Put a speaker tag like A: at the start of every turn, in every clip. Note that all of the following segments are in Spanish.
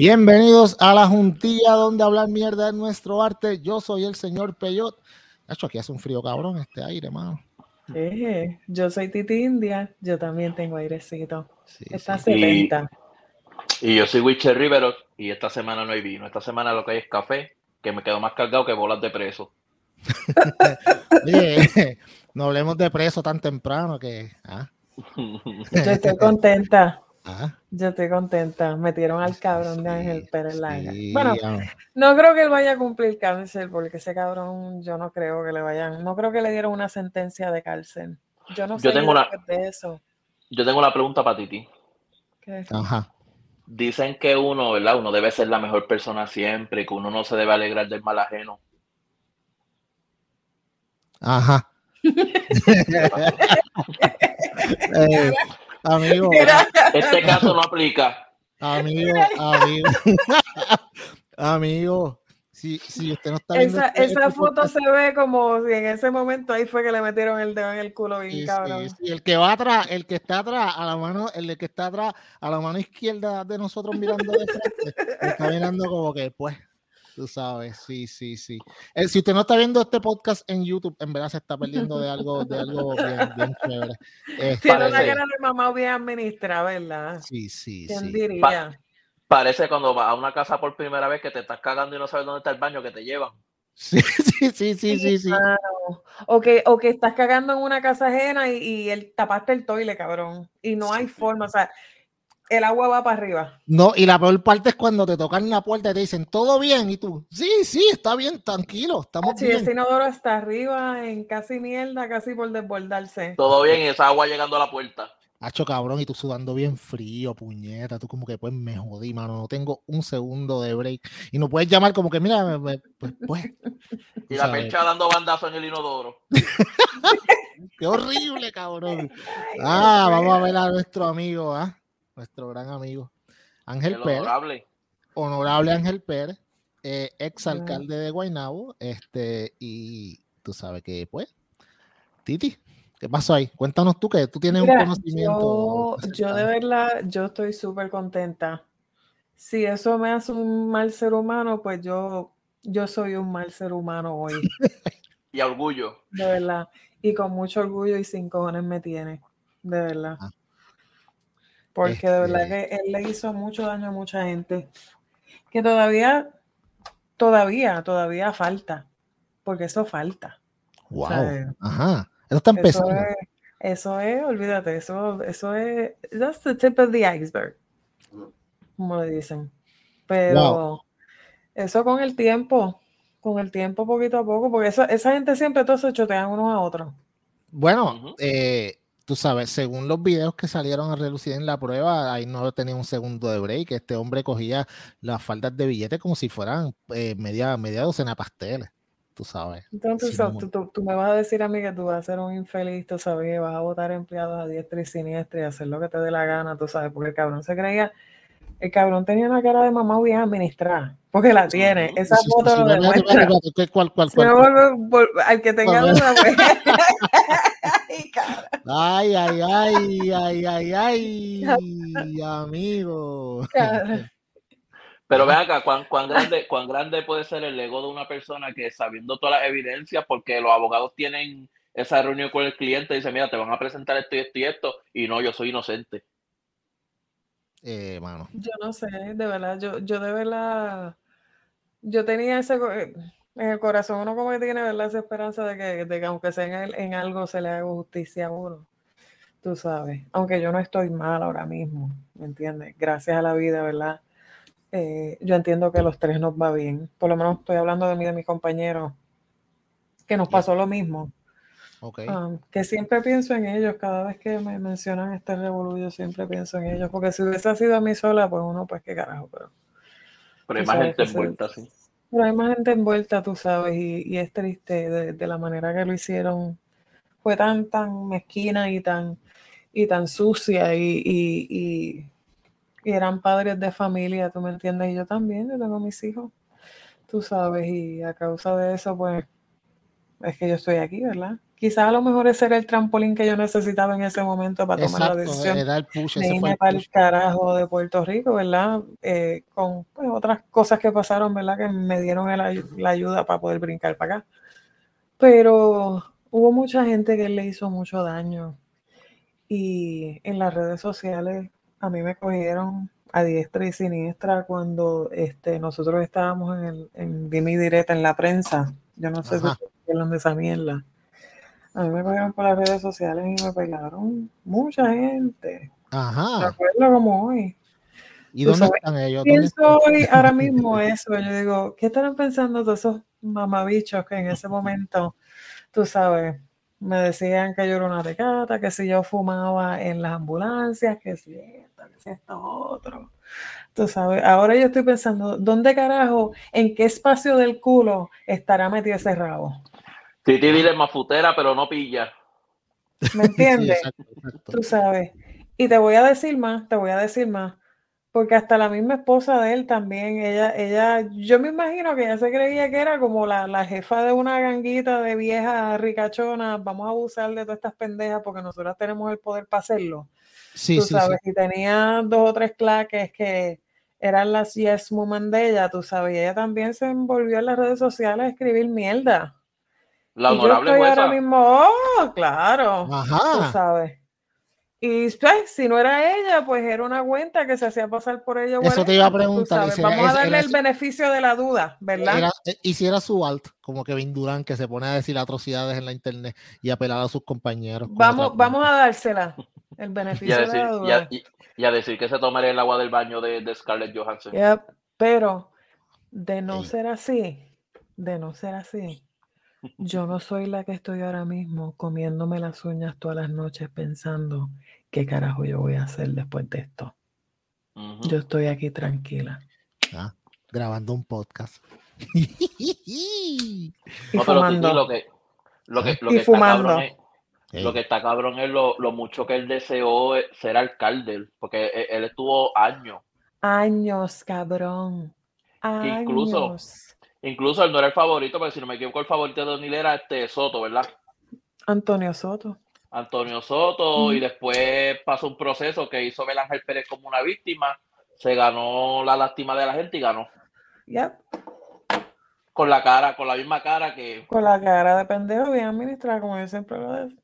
A: Bienvenidos a la juntilla donde hablar mierda es nuestro arte. Yo soy el señor Peyot. hecho aquí hace un frío cabrón este aire, mano.
B: Eh, yo soy Titi India, yo también tengo airecito. Está 70.
C: Y, yo soy Witcher Rivero y esta semana no hay vino. Esta semana lo que hay es café, que me quedo más cargado que bolas de preso.
A: no hablemos de preso tan temprano que. ¿ah?
B: Yo estoy contenta. Yo estoy contenta. Metieron al cabrón de Ángel Pérez Laga. bueno, no creo que él vaya a cumplir cárcel, porque ese cabrón yo no creo que le vayan, no creo que le dieron una sentencia de cárcel. Yo no sé
C: tengo una, de eso. Yo tengo una pregunta para Titi.
B: ¿Qué?
A: Ajá.
C: Dicen que uno, ¿verdad? Uno debe ser la mejor persona siempre, que uno no se debe alegrar del mal ajeno.
A: Ajá. eh, Amigo.
C: Este caso no aplica.
A: Amigo, amigo. amigo. Si, si usted no está viendo.
B: Esa, este esa foto se ve como si en ese momento ahí fue que le metieron el dedo en el culo bien cabrón.
A: el que va atrás, el que está atrás, a la mano, el que está atrás, a la mano izquierda de nosotros mirando de frente, está mirando como que, pues, Tú sabes, sí, sí, sí. Eh, si usted no está viendo este podcast en YouTube, en verdad se está perdiendo de algo, de algo bien, bien chévere.
B: Tiene una cara de mamá bien administrada, ¿verdad?
A: Sí, sí,
B: ¿Quién
A: sí.
B: diría?
C: Parece cuando vas a una casa por primera vez que te estás cagando y no sabes dónde está el baño que te llevan.
A: Sí, sí, sí, sí, sí. sí.
B: O, que, o que estás cagando en una casa ajena y, y el, tapaste el toile, cabrón. Y no hay forma, o sea, el agua va para arriba.
A: No, y la peor parte es cuando te tocan la puerta y te dicen, ¿todo bien? Y tú, sí, sí, está bien, tranquilo, estamos
B: sí,
A: bien.
B: el inodoro está arriba, en casi mierda, casi por desbordarse.
C: Todo bien y esa agua llegando a la puerta.
A: Hacho cabrón, y tú sudando bien frío, puñeta, tú como que pues me jodí, mano, no tengo un segundo de break. Y no puedes llamar como que, mira, pues, pues.
C: Y la percha dando bandazo en el inodoro.
A: Qué horrible, cabrón. Ah, vamos a ver a nuestro amigo, ¿ah? nuestro gran amigo Ángel Pérez.
C: Honorable.
A: Honorable Ángel Pérez, eh, ex alcalde de Guaynabo, este, y tú sabes que, pues, Titi, ¿qué pasó ahí? Cuéntanos tú que tú tienes un conocimiento.
B: Yo, de verdad, yo estoy súper contenta. Si eso me hace un mal ser humano, pues yo, yo soy un mal ser humano hoy.
C: y orgullo.
B: De verdad. Y con mucho orgullo y sin cojones me tiene. De verdad. Ah. Porque de verdad este que él le hizo mucho daño a mucha gente. Que todavía, todavía, todavía falta. Porque eso falta.
A: Wow. Ajá. Eso está empezando.
B: Eso es, olvídate, eso, eso es, that's the tip of the iceberg. Como le dicen. Pero eso con el tiempo, con el tiempo poquito a poco, porque esa gente siempre todos se chotean unos a otros.
A: Bueno, eh, tú sabes, según los videos que salieron a relucir en la prueba, ahí no tenía un segundo de break. Este hombre cogía las faldas de billetes como si fueran eh, media, media docena de pasteles. Tú sabes.
B: Entonces, tú, me vas a decir a mí que tú vas a ser un infeliz, tú sabes, que vas a votar empleados a diestra y siniestra y hacer lo que te dé la gana, tú sabes, porque el cabrón se creía, el cabrón tenía una cara de mamá bien administrada, porque la tiene. Esa foto lo demuestra.
A: ¿Cuál, cuál, cuál,
B: al que tenga pues.
A: Ay, ay, ay, ay, ay, ay, amigo.
C: Pero ve acá, ¿cuán, grande, ¿cuán grande puede ser el ego de una persona que sabiendo todas las evidencias, porque los abogados tienen esa reunión con el cliente y dice, mira, te van a presentar esto y esto y esto, y no, yo soy inocente.
A: Eh, mano.
B: Yo no sé, de verdad, yo, yo de verdad, yo tenía ese, en el corazón uno como que tiene ¿verdad? esa esperanza de que, de que aunque sea en, en, algo se le haga justicia a uno. Tú sabes, aunque yo no estoy mal ahora mismo, ¿me entiendes? Gracias a la vida, ¿verdad? Eh, yo entiendo que a los tres nos va bien. Por lo menos estoy hablando de mí, de mis compañeros, que nos pasó lo mismo.
A: Okay.
B: Um, que siempre pienso en ellos, cada vez que me mencionan este revolución, siempre pienso en ellos, porque si hubiese sido a mí sola, pues uno, pues qué carajo, pero...
C: Pero hay más gente envuelta, sí.
B: Pero hay más gente envuelta, tú sabes, y, es triste de, la manera que lo hicieron. Fue tan, tan mezquina y tan, y tan sucia y, y, eran padres de familia, tú me entiendes, y yo también, yo tengo mis hijos. tú sabes, y a causa de eso, pues, es que yo estoy aquí, ¿verdad? Quizás a lo mejor ese era el trampolín que yo necesitaba en ese momento para tomar la decisión de irme para el carajo de Puerto Rico, ¿verdad? Eh, con pues, otras cosas que pasaron, ¿verdad? Que me dieron la ayuda para poder brincar para acá. Pero hubo mucha gente que le hizo mucho daño y en las redes sociales a mí me cogieron a diestra y siniestra cuando este, nosotros estábamos en, el, en Dime Directa en la prensa. Yo no sé si hablan de esa mierda. A mí me cogieron por las redes sociales y me pegaron mucha gente. Ajá. Me acuerdo como hoy.
A: ¿Y dónde están ellos?
B: Pienso hoy ahora mismo eso. Yo digo, ¿qué estarán pensando todos esos mamabichos que en ese momento, tú sabes, me decían que yo era una tecata, que si yo fumaba en las ambulancias, que si esto, que si esto otro. Tú sabes, ahora yo estoy pensando, ¿dónde carajo, en qué espacio del culo estará metido ese rabo?
C: Sí, te es mafutera, pero no pilla.
B: ¿Me entiendes? Tú sabes. Y te voy a decir más, te voy a decir más. Porque hasta la misma esposa de él también, ella, ella, yo me imagino que ella se creía que era como la, la jefa de una ganguita de viejas ricachonas, vamos a abusar de todas estas pendejas porque nosotras tenemos el poder para hacerlo. Sí, tú sabes, y tenía dos o tres claques que eran las yes woman de ella, tú sabes, y ella también se envolvió en las redes sociales a escribir mierda.
C: La honorable y
B: ahora mismo, oh, claro, Ajá. tú sabes. Y pues, si no era ella, pues era una cuenta que se hacía pasar por ella.
A: Eso te iba a preguntar.
B: Vamos a darle el beneficio de la duda, ¿verdad?
A: Eh, y si era su alt, como Kevin Durán, que se pone a decir atrocidades en la internet y apelar a sus compañeros.
B: Vamos, vamos a dársela, el beneficio de la duda.
C: Y a, decir que se tomaría el agua del baño de, de Scarlett Johansson.
B: pero de no ser así, de no ser así, yo no soy la que estoy ahora mismo comiéndome las uñas todas las noches pensando qué carajo yo voy a hacer después de esto. Yo estoy aquí tranquila.
A: Ah, grabando un podcast.
B: y fumando.
C: lo que, lo que, lo que está cabrón es, lo que está cabrón es lo, mucho que él deseó ser alcalde, porque e, él, estuvo años.
B: Años, cabrón. Años.
C: Incluso Incluso él no era el favorito, porque si no me equivoco, el favorito de Donil era este Soto, ¿verdad?
B: Antonio Soto.
C: Antonio Soto, y después pasó un proceso que hizo Ángel Pérez como una víctima, se ganó la lástima de la gente y ganó.
B: Yep.
C: Con la cara, con la misma cara que.
B: Con la cara de pendejo bien administrada, como yo siempre lo digo.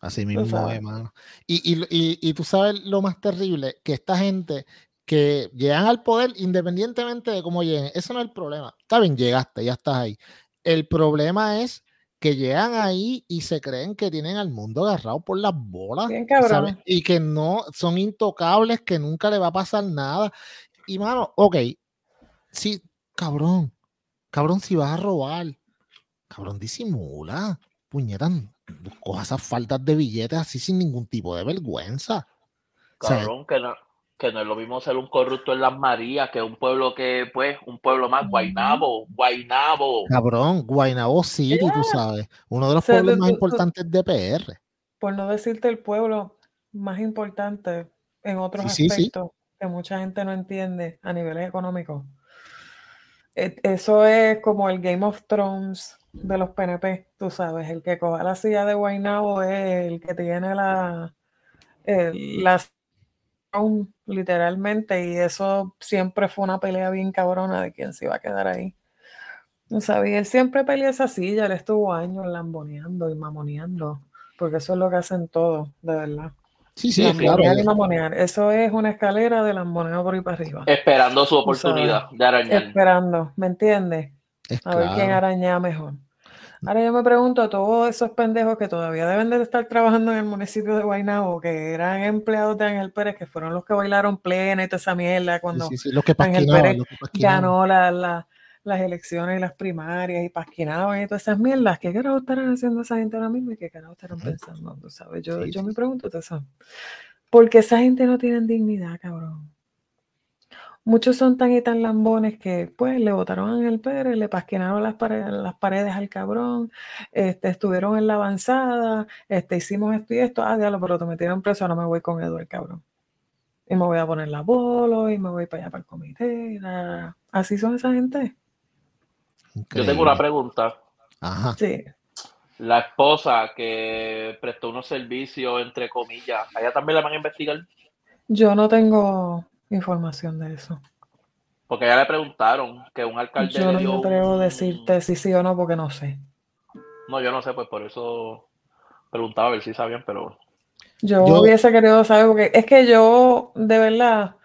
A: Así mismo, hermano. Y, y, y, y, tú sabes lo más terrible, que esta gente que llegan al poder independientemente de cómo lleguen. Eso no es el problema. Está bien, llegaste, ya estás ahí. El problema es que llegan ahí y se creen que tienen al mundo agarrado por las bolas. Y que no son intocables, que nunca le va a pasar nada. Y mano, ok, sí, cabrón, cabrón, si vas a robar, cabrón, disimula, puñetan, coja esas faltas de billetes así sin ningún tipo de vergüenza.
C: Cabrón, que no que no es lo mismo ser un corrupto en Las Marías que un pueblo que, pues, un pueblo más, Guainabo, Guainabo.
A: Cabrón, Guainabo City, tú sabes, uno de los pueblos más importantes de PR.
B: Por no decirte el pueblo más importante en otros aspectos que mucha gente no entiende a niveles económicos. E, eso es como el Game of Thrones de los PNP, tú sabes, el que coja la silla de Guainabo es el que tiene la, literalmente, y eso siempre fue una pelea bien cabrona de quién se iba a quedar ahí. No sabía, él siempre pelea esa silla, él estuvo años lamboneando y mamoneando, porque eso es lo que hacen todos, de verdad.
A: Sí, sí, claro.
B: Eso es una escalera de lamboneo por ahí para arriba.
C: Esperando su oportunidad de arañar.
B: Esperando, ¿me entiendes? a ver quién araña mejor. Ahora yo me pregunto a todos esos pendejos que todavía deben de estar trabajando en el municipio de Guaynabo, que eran empleados de Ángel Pérez, que fueron los que bailaron plena y toda esa mierda cuando
A: Ángel Pérez
B: ganó las elecciones y las primarias y pasquinaban y todas esas mierdas. ¿Qué carajo estarán haciendo esa gente ahora mismo y qué carajo estarán pensando? sabes? Yo, yo me pregunto eso. Porque esa gente no tiene dignidad, cabrón. Muchos son tan y tan lambones que pues le botaron en el Pérez, le pasquinaron las paredes, las paredes al cabrón, este, estuvieron en la avanzada, este, hicimos esto y esto, ah, diablo, pero te metieron preso, no me voy con Eduardo, cabrón. Y me voy a poner la bolo y me voy para allá para el comité. Así son esa gente.
C: Yo tengo una pregunta.
A: Ajá.
B: Sí.
C: La esposa que prestó unos servicios, entre comillas, ¿allá también la van a investigar?
B: Yo no tengo información de eso.
C: Porque ya le preguntaron que un alcalde
B: Yo
C: le
B: no
C: dio
B: me atrevo a
C: un-
B: decirte si sí o no porque no sé.
C: No, yo no sé, pues por eso preguntaba a ver si sabían, pero
B: Yo,
A: Yo-
B: hubiese querido saber porque es que yo, de verdad,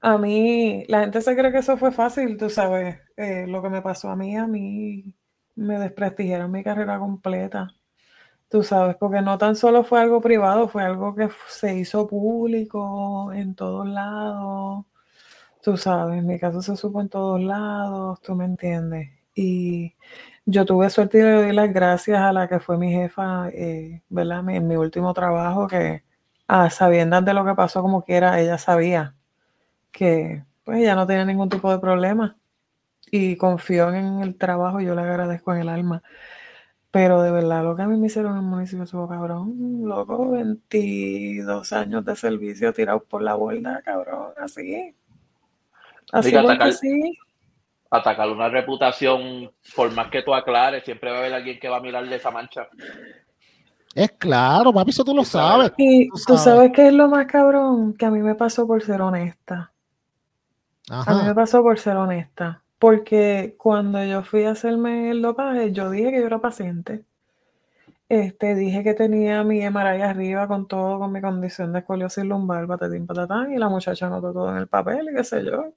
B: a mí, la gente se cree que eso fue fácil, tú sabes, eh, lo que me pasó a mí, a mí me desprestigiaron mi carrera completa, tú sabes, porque no tan solo fue algo privado, fue algo que se hizo público en todos lados, tú sabes, en mi caso se supo en todos lados, tú me entiendes, y yo tuve suerte y le doy las gracias a la que fue mi jefa, eh, ¿verdad? En mi último trabajo, que a sabiendas de lo que pasó como quiera, ella sabía que pues ella no tenía ningún tipo de problema y confió en el trabajo, yo le agradezco en el alma. Pero de verdad, lo que a mí me hicieron en el municipio estuvo cabrón, loco, 22 años de servicio tirados por la borda, cabrón, así. Así
C: Diga, atacar-
B: sí.
C: atacar una reputación, por más que tú aclares, siempre va a haber alguien que va a mirarle esa mancha.
A: Es claro, papi, eso tú lo sabes.
B: Y
A: Tú sabes.
B: sabes qué es lo más cabrón, que a mí me pasó por ser honesta. A mí me pasó por ser honesta, porque cuando yo fui a hacerme el dopaje, yo dije que yo era paciente. Este, dije que tenía mi MRI arriba con todo, con mi condición de escoliosis lumbar, patatín, patatán, y la muchacha anotó todo en el papel y qué sé yo.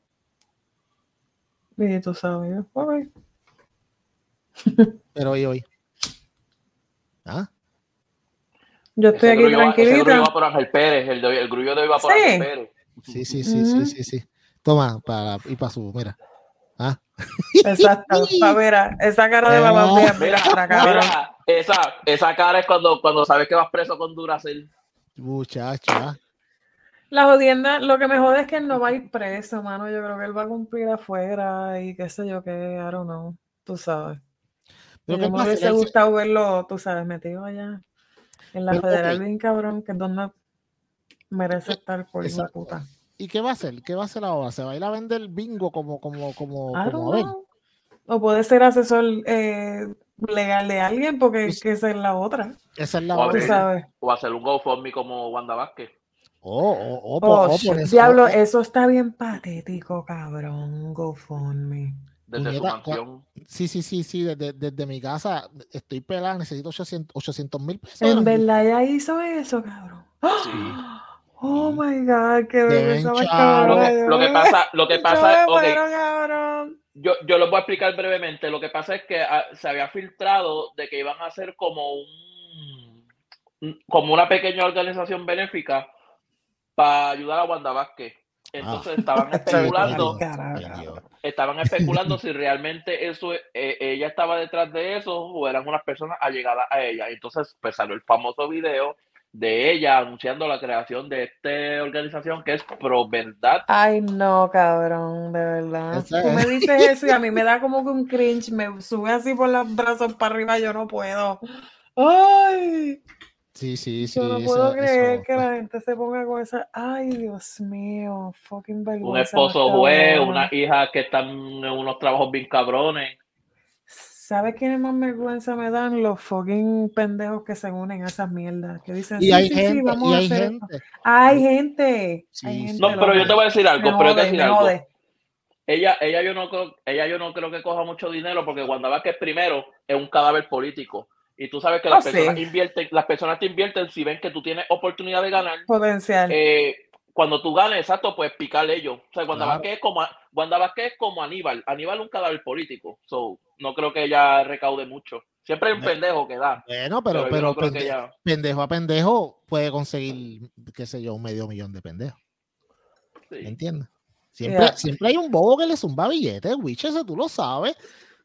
B: Y tú sabes, yo.
A: Pero hoy, hoy. ¿Ah?
B: Yo estoy
C: Ese
B: aquí
C: grullo va- ese
B: tranquilita.
C: va por Ángel Pérez, el, de- el grullo de hoy va por
B: Sí.
C: Ángel Pérez.
A: Sí, sí, sí,
B: Ujú.
A: sí, sí, sí. Toma, para, y para su, mira. ¿Ah?
B: Exacto. Mira, esa cara de mamá mía, mira,
C: Mira, esa, esa cara es cuando, cuando sabes que vas preso con Duracell.
A: Muchacha.
B: La jodienda, lo que me jode es que él no va a ir preso, mano. Yo creo que él va a cumplir afuera y qué sé yo qué, I don't know. Tú sabes.
A: Pero
B: Y
A: ¿qué
B: yo me hubiese gustado verlo, tú sabes, metido allá en la
A: Pero,
B: federal
A: ok.
B: bien cabrón, que es donde merece estar por
A: Exacto.
B: puta.
A: ¿Y qué va a hacer? ¿Qué va a hacer ahora? ¿Se va a ir a vender bingo como, como, como,
B: I don't
A: como Abel?
B: know. O puede ser asesor eh, legal de alguien, porque
A: Pues-
B: es que esa es la otra.
A: Esa es la
C: O
A: otra.
B: sabes.
C: O hacer un GoFundMe como Wanda Vázquez.
A: Oh, oh, oh,
B: Oh,
A: oh, por eso-
B: diablo,
A: oh,
B: eso está bien patético, cabrón. GoFundMe.
C: Desde su
A: Puñeta,
C: mansión.
A: Sí, sí, sí, sí. Desde, desde mi casa estoy pelada, necesito 800 mil pesos.
B: En verdad ella hizo eso, cabrón.
C: Sí.
B: Oh my god, qué más
A: chavo.
C: Lo que, pasa, lo que
B: yo
C: pasa,
B: me
C: ok,
B: muero, cabrón.
C: yo, yo lo voy a explicar brevemente. Lo que pasa es que ah, se había filtrado de que iban a hacer como un, como una pequeña organización benéfica para ayudar a Wanda Vázquez. Entonces estaban especulando, estaban especulando si realmente eso eh, ella estaba detrás de eso o eran unas personas allegadas a ella. Entonces pues salió el famoso video de ella anunciando la creación de esta organización que es Pro Verdad
B: Ay, no, cabrón, de verdad.
A: Esa
B: Tú me
A: es.
B: dices eso y a mí me da como que un cringe, me sube así por los brazos para arriba, yo no puedo. Ay,
A: Sí, sí, sí.
B: yo no
A: eso-
B: puedo creer
A: eso-
B: que la gente se ponga con esa. Ay, Dios mío, fucking vergüenza.
C: un esposo juez, una hija que están en unos trabajos bien cabrones.
B: ¿Sabes quiénes más vergüenza me dan? Los fucking pendejos que se unen a esas mierdas. Que dicen,
A: Y
B: sí,
A: hay
B: sí, sí,
A: gente,
B: vamos
A: y
B: a
A: hay
B: hacer esto".
A: gente.
B: Hay gente.
A: Sí,
B: hay
A: sí.
B: gente
C: No, pero yo te voy a decir algo,
B: Me
C: pero yo te voy a
B: jode,
C: decir algo.
B: jode.
C: Ella, ella yo no creo, ella yo no creo que coja mucho dinero porque Wanda Vázquez primero es un cadáver político. Y tú sabes que las
B: Oh, sí.
C: personas invierten, las personas te invierten si ven que tú tienes oportunidad de ganar.
B: Potencial.
C: Eh, cuando tú ganes, exacto, pues picar ellos. O sea, Wanda
A: Claro.
C: Vázquez es como Wanda Vázquez es como Aníbal. Aníbal es un cadáver político. So, no creo que ella recaude mucho. Siempre hay un
A: Me-
C: pendejo que da.
A: Bueno,
C: Pero,
A: pero,
C: yo
A: pero
C: no creo que
A: pende-
C: ella.
A: pendejo a pendejo puede conseguir, qué sé yo, un medio millón de pendejos. ¿Me
C: sí.
A: entiendes? Siempre,
B: Yeah.
A: siempre hay un bobo que le zumba billetes, Witch, eso tú lo sabes.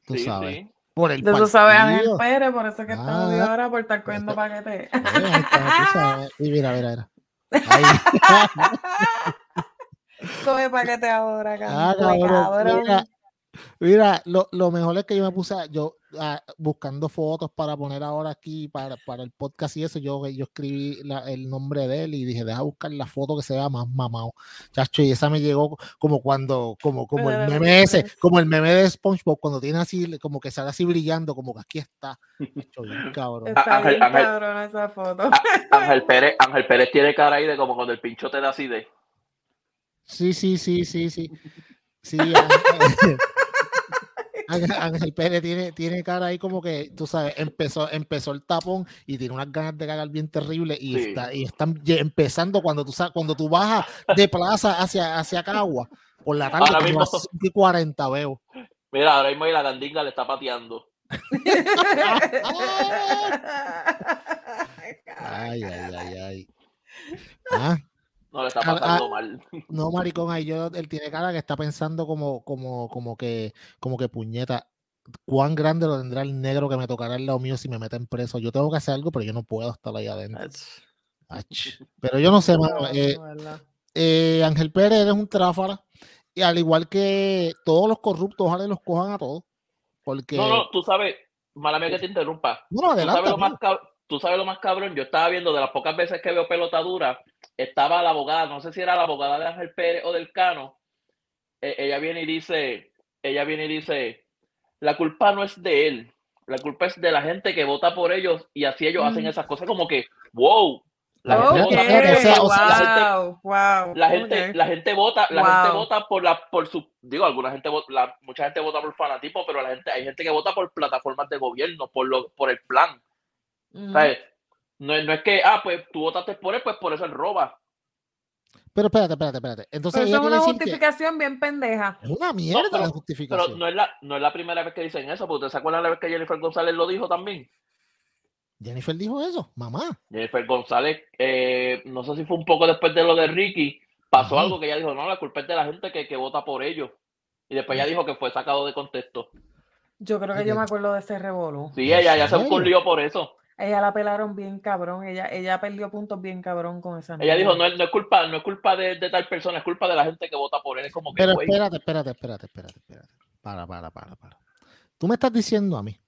A: Tú
C: Sí,
A: sabes.
C: sí.
A: Por el
B: De eso sabe Ángel
A: partido.
B: Pérez, por eso es que está
A: Ah.
B: jodido ahora por estar cogiendo paquetes.
A: Tú sabes. Y mira, mira, mira. Ahí.
B: Coge paquete ahora,
A: Ah,
B: cabrón.
A: cabrón,
B: cabrón.
A: Mira, mira, lo, lo mejor es que yo me puse, a- yo, buscando fotos para poner ahora aquí para, para el podcast y eso, yo, yo escribí la- el nombre de él y dije, deja buscar la foto que se vea más mamado. Chacho, y esa me llegó como cuando, como, como el meme ese, como el meme de SpongeBob, cuando tiene así, como que sale así brillando, como que aquí está. Chacho, bien cabrón.
B: Está
C: Ángel-
B: bien
C: Ángel-
B: cabrona esa foto.
C: Ángel Pérez, Ángel Pérez tiene cara ahí de como cuando el pincho te da así de.
A: Sí, sí, sí, sí, sí. Sí, Ángel, Ángel- Pérez tiene, tiene cara ahí como que, tú sabes, empezó, empezó el tapón y tiene unas ganas de cagar bien terribles y,
C: Sí.
A: está, y están empezando cuando tú, cuando tú bajas de plaza hacia, hacia Cagua por la tarde,
C: Ahora mismo-
A: las 5 y 40 veo.
C: Mira, ahora mismo ahí la gandinga le está pateando.
A: Ay, ay, ay, ay. Ah,
C: No le está
A: Ah,
C: pasando
A: ah.
C: mal.
A: no, maricón, ahí yo, él tiene cara que está pensando como, como, como que, como que puñeta. ¿Cuán grande lo tendrá el negro que me tocará al lado mío si me meten preso? Yo tengo que hacer algo, pero yo no puedo estar ahí adentro. Ach. Pero yo no sé, mano. eh, eh, Ángel Pérez eres un tráfala. Y al igual que todos los corruptos, ojalá y los cojan a todos. Porque.
C: No, no, tú sabes, mala mía que te interrumpa.
A: No, no,
C: ¿Tú sabes,
A: adelante.
C: lo más cab- tú sabes lo más cabrón, yo estaba viendo de las pocas veces que veo pelotadura, estaba la abogada, no sé si era la abogada de Ángel Pérez o del Cano, eh, ella viene y dice, ella viene y dice, la culpa no es de él, la culpa es de la gente que vota por ellos y así ellos hacen
B: Mm.
C: esas cosas como que, wow, la gente vota
A: o sea,
C: la gente,
B: wow, wow.
C: la gente,
B: ok.
C: la gente vota, la gente vota por la, por su, digo, alguna gente, la, mucha gente vota por fanatismo, pero la gente, hay gente que vota por plataformas de gobierno, por lo, por el plan. No, es- no es que, ah, pues tú votaste por él, pues por eso él roba.
A: Pero espérate, espérate, espérate. Entonces,
B: Pero eso es una justificación bien pendeja.
A: es una mierda
C: pero-
A: la
C: Pero
A: justificación.
C: no es, la, no es la primera vez que dicen eso, porque ustedes se acuerdan la vez que Jennifer González lo dijo también.
A: Jennifer dijo eso, mamá.
C: Jennifer González, eh, no sé si fue un poco después de lo de Ricky, pasó
A: Ajá.
C: algo que ella dijo, no, la culpa es de la gente que, que vota por ellos. Y después ella dijo que fue sacado de contexto.
B: Yo creo que yo me acuerdo de ese revolú.
C: Sí,
A: ¿En
C: ella ya se un lío por eso.
B: Ella la pelaron bien cabrón. Ella, ella perdió puntos bien cabrón con esa
C: Ella dijo, no es, no es culpa, no es culpa de, de tal persona, es culpa de la gente que vota por él. Es como que,
A: Pero espérate, espérate, espérate, espérate, espérate. Para, para, para, para. Tú me estás diciendo a mí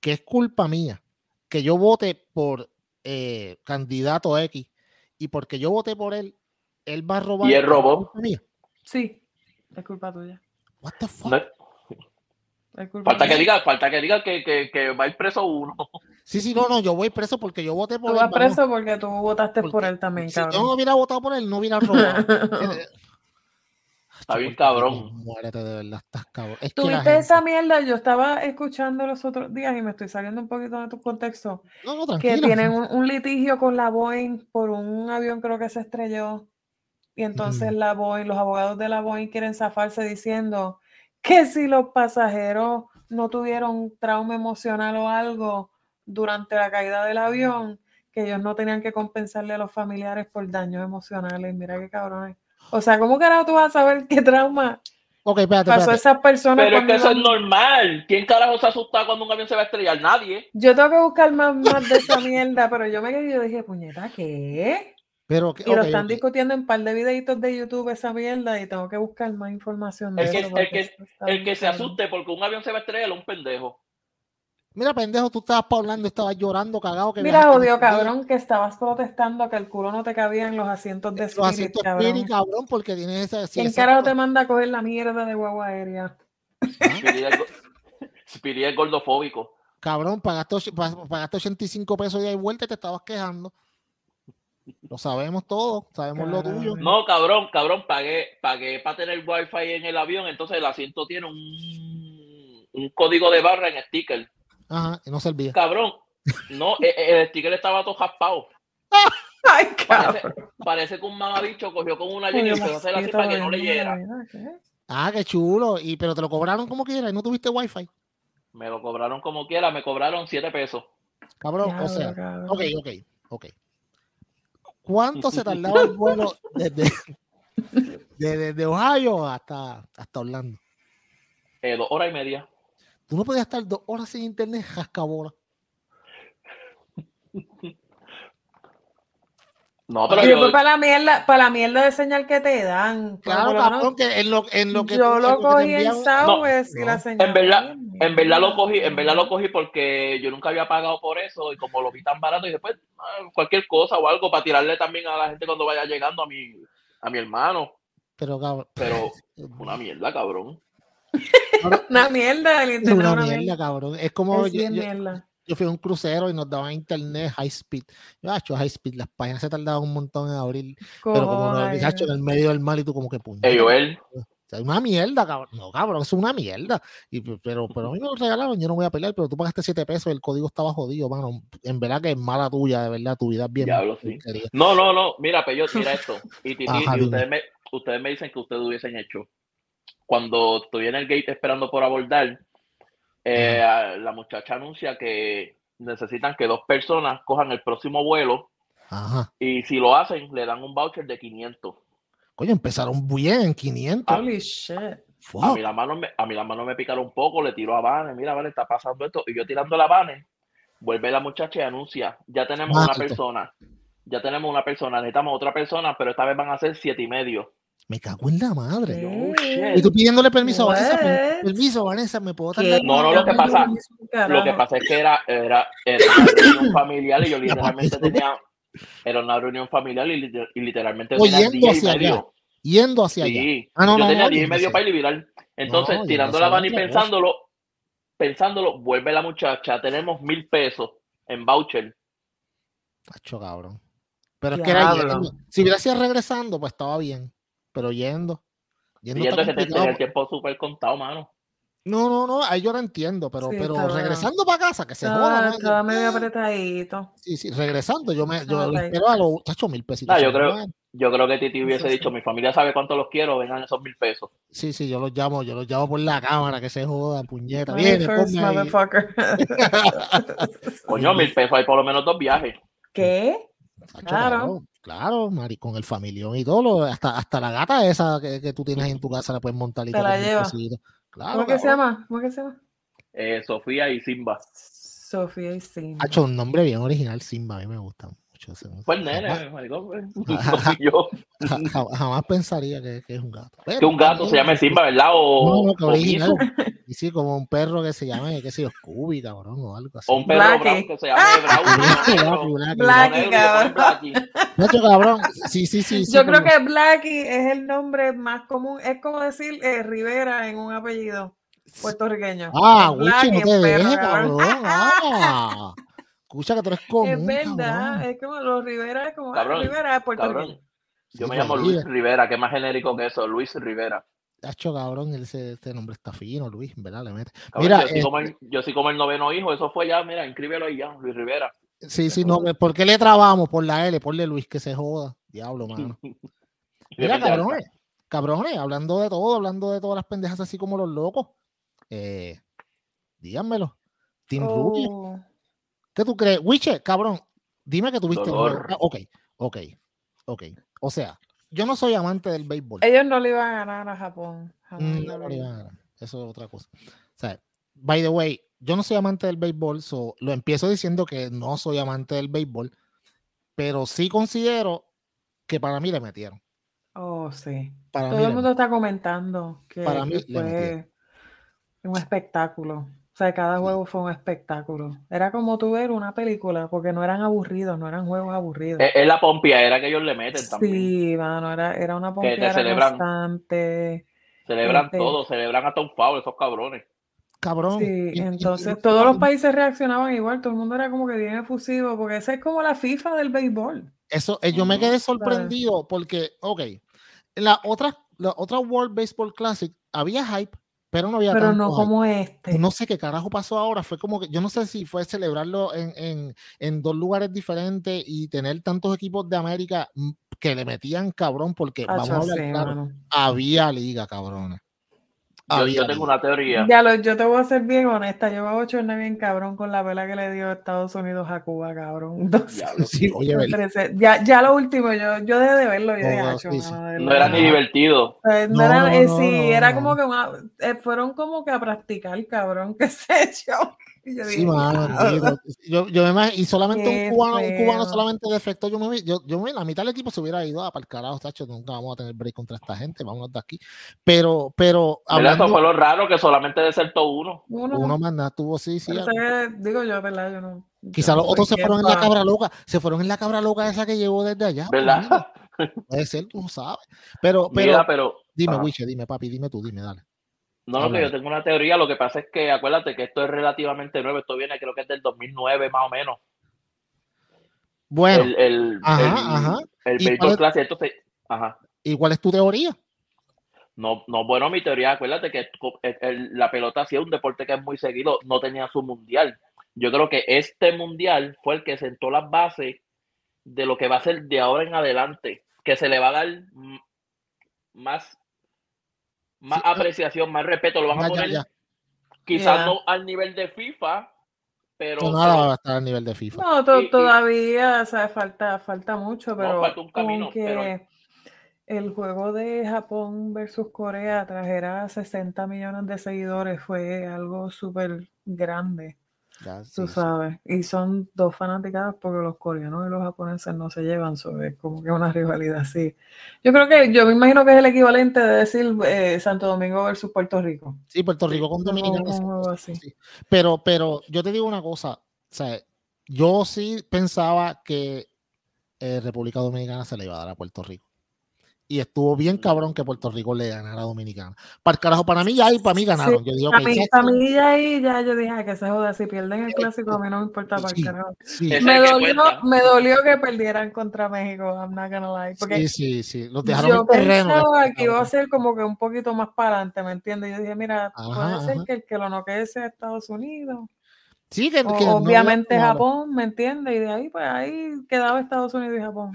A: que es culpa mía que yo vote por eh, candidato X y porque yo voté por él, él va a robar.
C: Y él
A: ¿Es
C: robó.
A: mía?
B: Sí, es culpa tuya.
A: What the fuck?
C: no es-
B: Es culpa
C: falta que
B: tuya.
C: diga, falta que diga que, que, que va a ir preso uno.
A: Sí, sí, no, no, yo voy preso porque yo voté por
B: Tú
A: él.
B: vas
A: vamos.
B: preso porque tú votaste por él también,
A: Si yo
B: cabrón.
A: no hubiera votado por él, no hubiera robado.
C: Está bien cabrón.
A: Muérete de verdad, estás cabrón. Es
B: Tuviste esa mierda, yo estaba escuchando los otros días y me estoy saliendo un poquito de tu contexto,
A: No, no,
B: que tienen un, un litigio con la Boeing por un avión creo que se estrelló y entonces la Boeing, los abogados de la Boeing quieren zafarse diciendo que si los pasajeros no tuvieron trauma emocional o algo durante la caída del avión, que ellos no tenían que compensarle a los familiares por daños emocionales. Mira qué cabrones. O sea, ¿cómo carajo tú vas a saber qué trauma
A: espérate,
B: pasó a esas personas?
C: Pero es que eso es normal. ¿Quién carajo se asusta cuando un avión se va a estrellar? Nadie.
B: Yo tengo que buscar más, más de esa mierda, pero yo me quedé y yo dije, puñeta, ¿qué?
A: Pero, que-
B: Y lo están discutiendo en un par de videitos de YouTube esa mierda y tengo que buscar más información de
C: El que-
B: eso.
C: el que- El que se asuste porque un avión se va a estrellar es un pendejo.
A: Mira, pendejo, tú estabas pa' hablando, estabas llorando, cagado. Que
B: Mira,
A: día.
B: cabrón, que estabas protestando que el culo no te cabía en los asientos de
A: Los
B: Spirit,
A: asientos
B: cabrón.
A: Spirit, cabrón, porque tienes esa. si
B: ¿Quién carajo te manda a coger la mierda de guagua aérea?
C: Spirit es, go- Spirit es gordofóbico.
A: Cabrón, pagaste, pagaste 85 pesos de vuelta y te estabas quejando. Lo sabemos todo, sabemos lo tuyo.
C: No, cabrón, cabrón, pagué, pagué para tener wifi en el avión, entonces el asiento tiene un, un código de barra en sticker.
A: Ajá, y no servía.
C: Cabrón, no, e- e- el sticker estaba todo jaspado.
B: Ay,
C: Parece,
B: cabrón.
C: parece que un mamabicho cogió con una línea y empezó a hacer así para que no leyera.
A: Ah, qué chulo. Y, pero te lo cobraron como quiera y no tuviste wifi.
C: Me lo cobraron como quiera, me cobraron 7 pesos.
A: Cabrón, o sea,
B: cabrón.
A: ok, ok, ok. ¿Cuánto se tardaba el vuelo desde, de- desde Ohio hasta, hasta Orlando?
C: Eh, dos horas y media.
A: Tú no podías estar dos horas sin internet, jascabola.
C: No, pero
B: Y
C: yo,
B: después para la mierda, para la mierda de señal que te dan.
A: Claro, cabrón, que en lo, en lo que
B: yo
A: tú-
B: lo cogí en Southwest y
A: no,
B: la
A: en
B: señal.
C: en verdad, en verdad lo cogí, en verdad lo cogí porque yo nunca había pagado por eso y como lo vi tan barato y después ah, cualquier cosa o algo para tirarle también a la gente cuando vaya llegando a mi, a mi hermano.
A: Pero cabrón.
C: Pero una mierda, cabrón.
B: una mierda, el internet
A: una
B: una
A: mierda,
B: mierda.
A: cabrón. Es como
B: Es
A: yo, yo-
B: mierda.
A: yo fui a un crucero y nos daban internet high speed. Yo, hecho high speed, las páginas se tardaban un montón en abrir, pero como no,
B: Cojones.
A: hacho, en el medio del mar y tú como que puñeta.
C: Ey, Joel,
A: O sea, una mierda, cabrón. No, cabrón, es una mierda. Y, pero, pero a mí me lo regalaron, yo no voy a pelear, pero tú pagaste 7 pesos, el código estaba jodido, mano. En verdad que es mala tuya, de verdad, tu vida es bien.
C: Diablo, sí. No, no, no. Mira, Peyot, mira esto. Y,
A: Ajá,
C: ustedes, me, ustedes me dicen que ustedes hubiesen hecho. Cuando estoy en el gate esperando por abordar, eh, la muchacha anuncia que necesitan que dos personas cojan el próximo vuelo
A: Ajá.
C: y si lo hacen, le dan un voucher de 500.
A: Coño, empezaron bien en 500.
B: Holy shit.
C: A mí la mano me, a mí la mano me picaron un poco, le tiro a Vane, mira, Vane, está pasando esto. Y yo tirando la Vane, vuelve la muchacha y anuncia, ya tenemos una persona, ya tenemos una persona, necesitamos otra persona, pero esta vez van a ser siete y medio.
A: Me cago en la madre.
B: ¿Qué?
C: oh.
A: Y tú pidiéndole permiso a Vanessa. Permiso, Vanessa, ¿me puedo tardar?
C: No, no, lo que pasa- Lo que pasa es que era, era, era una reunión familiar y yo literalmente tenía, era una reunión familiar y, liter- y literalmente tenía diez y
A: hacia allá.
C: medio.
A: Yendo hacia allá.
C: Sí,
A: Ah, no,
C: yo
A: no,
C: tenía
A: no,
C: diez y
A: yo no
C: medio para ir viral. Entonces,
A: No,
C: tirando
A: no
C: la mano y pensándolo, pensándolo, vuelve la muchacha, tenemos mil pesos en voucher.
A: Tacho, cabrón. Pero es que era yendo. Si hubiera sido regresando, pues estaba bien. Pero yendo. Yendo
C: Y
A: está
C: entonces
A: complicado.
C: tenía el tiempo súper contado, mano.
A: No, no, no, ahí yo lo entiendo, pero,
B: Sí,
A: pero regresando para casa, que se
B: Estaba,
A: joda. ¿no?
B: estaba medio
A: Ah,
B: apretadito.
A: Sí, sí, regresando, yo me yo espero a los tacho mil pesitos.
C: Ah, yo creo-. Yo creo que Titi hubiese
B: sí.
C: dicho, mi familia sabe cuánto los quiero, vengan esos mil pesos.
A: Sí, sí, yo los llamo, yo los llamo por la cámara, que se joda, puñeta. Viene.
C: Coño, mil pesos hay por lo menos dos viajes.
B: ¿Qué? Claro.
A: Claro, claro, Mari, con el familión y todo, lo- hasta, hasta la gata esa que, que tú tienes en tu casa la puedes montar y
B: Te la lleva.
A: Claro,
B: ¿Cómo que se llama? ¿Cómo que se llama?
C: Eh, Sofía y Simba.
B: Sofía y Simba.
A: Hacho, un nombre bien original, Simba, a mí me gusta mucho. ese-
C: Fue el
A: jamás-
C: nene, maricón, pues. No yo.
A: ja- ja- jamás pensaría que, que es un gato.
C: Que un gato se llame Simba, ¿verdad?
A: No,
C: O,
A: no, que
C: o
A: original. Y sí, como un perro que se llame, qué sé yo, Scooby, cabrón, o algo así.
C: O un perro bravo que se llame Bravo.
A: Blackie,
C: negro,
A: Blackie, Blackie.
B: Blackie,
C: negro, y le ponen
B: cabrón.
A: Cabrón. Sí, sí, sí. sí,
B: Yo creo
A: como-
B: que Blackie es el nombre más común. Es como decir eh, Rivera en un apellido puertorriqueño.
A: Ah,
B: Blackie
A: no te
B: perro,
A: dejes,
B: cabrón.
A: cabrón. Ah, escucha que tú eres común,
B: Es verdad,
A: cabrón.
B: es como los Rivera, es como ah,
C: Cabrón,
B: Rivera es puertorriqueño.
C: Cabrón. Yo
A: Sí,
C: me llamo Luis. Rivera, que es más genérico que eso, Luis Rivera.
A: Nacho, cabrón, ese, ese nombre está fino, Luis, ¿verdad? Le mete.
C: Cabrón,
A: Mira,
C: yo, soy
A: eh,
C: como el, yo soy como el noveno hijo, eso fue ya, mira, inscríbelo ahí ya, Luis Rivera.
A: sí, sí, no, ¿por qué le trabamos por la L? Ponle Luis que se joda. Diablo, mano. Mira, cabrones, cabrones, hablando de todo, hablando de todas las pendejas así como los locos. Eh, díganmelo. Team Rubio. ¿Qué tú crees? Wiche, cabrón, dime que tuviste.
C: Dolor.
A: Ok, ok, ok. O sea, yo no soy amante del béisbol.
B: Ellos no le iban a ganar a Japón. jamás en
A: no,
B: la
A: no le
B: vida.
A: iban a ganar. Eso es otra cosa. O sea, by the way, yo no soy amante del béisbol, so lo empiezo diciendo que no soy amante del béisbol, pero sí considero que para mí le metieron.
B: Oh, sí.
A: Para mí
B: Todo el mundo está comentando que,
A: Para mí
B: fue un espectáculo. O sea, cada juego fue un espectáculo. Era como tú ver una película, porque no eran aburridos, no eran juegos aburridos.
C: Es, es la pompiadera que ellos le meten también.
B: Sí, mano, era, era una
C: te
B: pompeadera
C: celebran.
B: constante.
C: Celebran
B: Este-
C: todo, celebran hasta un foul, esos cabrones.
A: Cabrón.
B: Sí, entonces
A: y-
B: todos los países reaccionaban igual, todo el mundo era como que bien efusivo, porque esa es como la FIFA del béisbol.
A: Eso, eh, yo me quedé sorprendido porque, ok, la otra, la otra World Baseball Classic había hype, pero no había
B: Pero
A: tanto
B: no como este.
A: No sé qué carajo pasó ahora. Fue como que yo no sé si fue celebrarlo en, en, en dos lugares diferentes y tener tantos equipos de América mm, que le metían cabrón, porque vamos a hablar
B: sí,
A: claro, había liga, cabrones.
C: Yo,
A: Había
C: yo tengo una teoría.
B: Ya lo, yo te voy a ser bien honesta, yo me bochorné bien cabrón con la vela que le dio Estados Unidos a Cuba, cabrón. Entonces,
C: Diablo.
A: Sí, oye, ¿verdad?
B: trece- ya, ya lo último, yo, yo dejé de verlo, yo dije, "Acho,
A: sí, sí.
B: mano, de
C: No
B: verdad".
C: era ni divertido.
B: Eh, no
A: No,
B: era,
A: no,
B: eh,
A: no,
B: sí,
A: no,
B: era
A: no.
B: como que una- eh, fueron como que a practicar, cabrón, qué sé yo. Y yo
A: Sí,
B: dije,
A: mano,
B: "Diablo".
A: bendito. yo, yo me imag- y solamente
B: Qué
A: un cubano, un cubano solamente de efecto, yo me vi, yo, yo me, la mitad del equipo se hubiera ido a para el carajo, tacho, nunca vamos a tener break contra esta gente, vámonos de aquí. Pero, pero
C: Mira, eso
A: hablando,
C: fue lo raro que solamente desertó uno.
B: Uno,
A: uno más nada tuvo, sí, sí.
B: digo yo, ¿verdad? Yo no.
A: Quizá
B: yo
A: los
B: no
A: otros se fueron en la cabra loca, se fueron en la cabra loca esa que llevó desde allá. pues,
C: ¿Verdad?
A: Puede ser, tú no sabes. Pero, pero,
C: Mira, pero.
A: dime. Wiche, dime, papi, dime tú, dime, dale.
C: No, no,
A: Habla.
C: que yo tengo una teoría. Lo que pasa es que acuérdate que esto es relativamente nuevo. Esto viene, creo que es del 2009 más o menos.
A: Bueno,
C: el, el,
A: ajá,
C: el,
A: ajá.
C: el
A: ¿Y
C: béisbol
A: cuál es-
C: clase. Entonces, ajá.
A: ¿y cuál es tu teoría?
C: No, no, bueno, mi teoría, acuérdate que la pelota sí es un deporte que es muy seguido, no tenía su mundial. Yo creo que este mundial fue el que sentó las bases de lo que va a ser de ahora en adelante, que se le va a dar más, más
A: Sí,
C: apreciación, más respeto, lo van
A: Ya,
C: a poner
A: ya.
C: quizás
B: Ya.
C: no al nivel de FIFA, pero,
A: No, nada va a estar al nivel de FIFA.
B: No, to-
C: Y- y-
B: todavía, o sea, falta, falta mucho, pero
C: falta un camino,
B: con que
C: pero-
B: el juego de Japón versus Corea trajera 60 millones de seguidores fue algo súper grande,
A: Ya, sí,
B: tú
A: sí.
B: sabes. Y son dos fanaticadas porque los coreanos y los japoneses no se llevan sobre como que una rivalidad así. Yo creo que, yo me imagino que es el equivalente de decir eh, Santo Domingo versus Puerto Rico.
A: Sí, Puerto Rico con Dominicana.
B: así.
A: sí. Pero, pero yo te digo una cosa, o sea, yo sí pensaba que eh, República Dominicana se le iba a dar a Puerto Rico. Y estuvo bien cabrón que Puerto Rico le ganara a Dominicana. Para el carajo, para mí ya y para mí ganaron. Yo digo
B: A
A: que
B: mí,
A: ya
B: a mí ya ahí, ya yo dije, "Ay, que se joda, si pierden el clásico, a mí no me importa para
A: Sí.
B: el carajo.
A: sí,
B: Me dolió, me dolió que perdieran contra México, I'm not gonna lie. Porque
A: sí, sí, sí. Los dejaron
B: yo
A: en terreno.
B: pensaba que iba a ser como que un poquito más para adelante, ¿me entiendes? Yo dije, mira,
A: Ajá,
B: puede ser que el que lo noquee sea Estados Unidos.
A: Sí, que,
B: O-
A: que no
B: obviamente Japón, ¿me entiendes? Y de ahí, pues ahí quedaba Estados Unidos y Japón.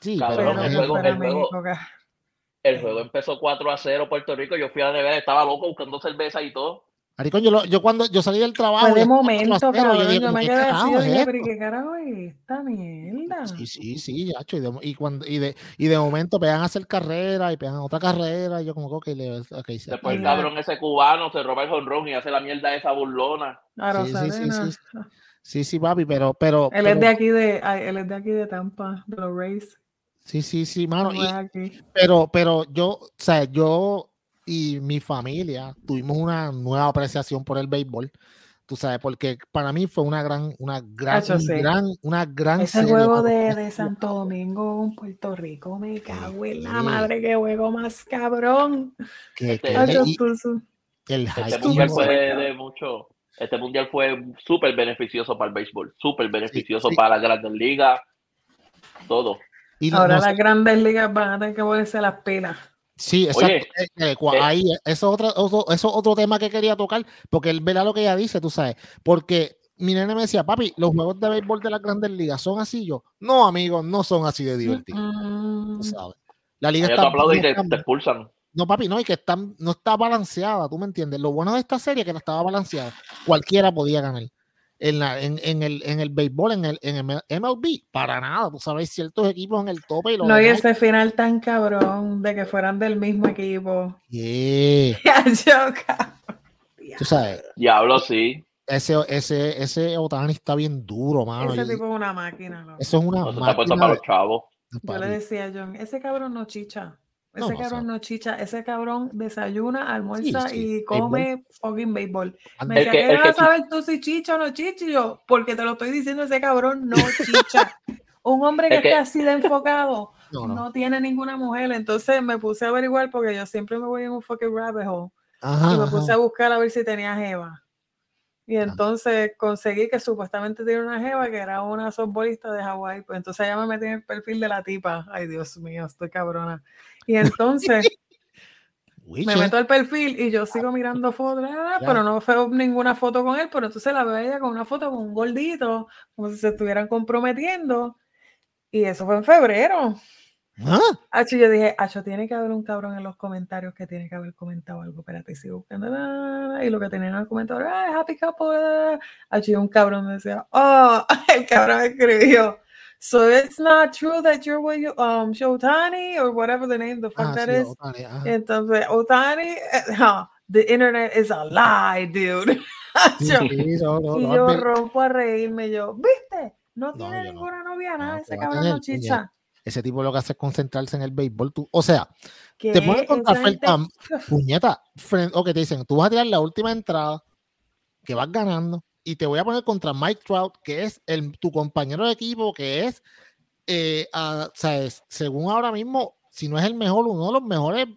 A: Sí,
C: Cabrón,
A: pero,
B: Pero
C: el juego-
B: fuera
C: el juego-
B: México, que-
C: el juego empezó 4 a 0 Puerto Rico, yo fui a la nevera, estaba loco buscando cerveza y todo.
A: Maricón, yo, lo- yo cuando yo salí del trabajo.
B: Fue de momento,
A: 4 a 0,
B: cabrón.
A: dije,
B: Yo me
A: ¿qué
B: quedé así,
A: carajo
B: yo
A: es
B: pero ¿y qué carajo es esta mierda?
A: Sí, sí, sí, yacho. Y de, y, cuando, y, de, y de momento pegan a hacer carrera y pegan otra carrera. Y yo, como que, ok, le, ok, se-
C: Después el cabrón ese cubano se roba el jonrón y hace la mierda esa burlona.
A: Sí, sí, sí,
B: Rosalena.
A: sí, Sí, sí, papi, pero. pero,
B: Él es de aquí de, ay, él es de aquí de Tampa, de los Rays.
A: Sí, sí, sí, mano. Y- pero, pero yo, o sea, yo y mi familia tuvimos una nueva apreciación por el béisbol. Tú sabes, porque para mí fue una gran, una gran,
B: Hacho, sí.
A: gran, una gran
B: Ese
A: serie,
B: juego de, de Santo Domingo Puerto Rico, me cago en la madre, qué juego más cabrón.
A: Que,
C: Este-
A: que-
B: Hacho,
A: y
B: tú- tú-
A: el
C: Este mundial fue de, de mucho. Este mundial fue súper beneficioso para el béisbol, súper beneficioso
A: sí.
C: para las grandes ligas, todo.
A: Y
B: Ahora
A: no
B: las grandes ligas van a tener que ponerse las pilas.
A: Sí, exacto.
C: Oye,
A: Eh, eh,
C: eh,
A: ahí, eh, eso, es otro, otro- eso es otro tema que quería tocar, porque él verá lo que ella dice, tú sabes. Porque mi nene me decía, papi, los juegos de béisbol de las grandes ligas son así. Yo, no, amigos, no son así de divertidos,
B: Mm,
A: tú sabes. La liga
C: te
A: está.
C: y te,
A: está-
C: te expulsan.
A: no, papi, no, y que están, no está balanceada, tú me entiendes. Lo bueno de esta serie es que no estaba balanceada. Cualquiera podía ganar. En, la, en, en el, en el béisbol, en el, en el MLB, para nada. Tú sabes, ciertos equipos en el tope y los
B: No, y ese final tan cabrón de que fueran del mismo equipo.
A: Yeah.
B: Yo.
A: Tú sabes,
C: Diablo, sí.
A: ese, ese, ese Otani está bien duro, mano.
B: Ese
A: y-
B: tipo es una máquina. loco.
A: Eso es una
C: No, eso está puesto
A: máquina
C: para los chavos.
B: Yo le decía a John, ese cabrón no chicha. Ese
A: no
B: cabrón no chicha. Ese cabrón desayuna, almuerza
A: sí,
B: y
A: béisbol.
B: come fucking béisbol. Me decía, ¿qué vas a saber tú si chicha o no chicha? Y yo, porque te lo estoy diciendo, ese cabrón no chicha. Un hombre que
C: Es que-
B: esté así de enfocado
A: No,
B: no,
A: no.
B: tiene ninguna mujer. Entonces me puse a averiguar porque yo siempre me voy en un fucking rabbit hole.
A: Ajá,
B: y me
A: ajá.
B: puse a buscar a ver si tenía jeva. Y entonces conseguí que supuestamente tiene una jeva que era una softballista de Hawái. Pues entonces ya me metí en el perfil de la tipa. Ay, Dios mío, estoy cabrona. Y entonces me meto al perfil y yo sigo mirando fotos, pero no veo ninguna foto con él. Pero entonces la veo ella con una foto con un gordito, como si se estuvieran comprometiendo. Y eso fue en febrero.
A: Ah,
B: Acho, yo dije, Acho, tiene que haber un cabrón en los comentarios que tiene que haber comentado algo. Espérate, sigo buscando. Y lo que tenían en el comentario, ay, happy couple. la, la". Acho, y un cabrón decía, oh, el cabrón escribió. So it's not true that you're with you, um, Shotani or whatever the name, the fuck
A: ah,
B: that
A: sí,
B: is.
A: Otani.
B: Entonces, Otani, huh, the internet is a lie, dude.
A: Sí, no, no,
B: y
A: no,
B: yo rompo a reírme. Yo, ¿viste? No tiene ninguna novia, nada. Ese cabrón no chicha.
A: Ese tipo lo que hace es concentrarse en el béisbol. tú- o sea,
B: ¿Qué?
A: te pones contra
B: gente-
A: Felton, puñeta, o que te dicen, tú vas a tirar la última entrada, que vas ganando, y te voy a poner contra Mike Trout, que es el, tu compañero de equipo, que es, eh, sabes, según ahora mismo, si no es el mejor, uno de los mejores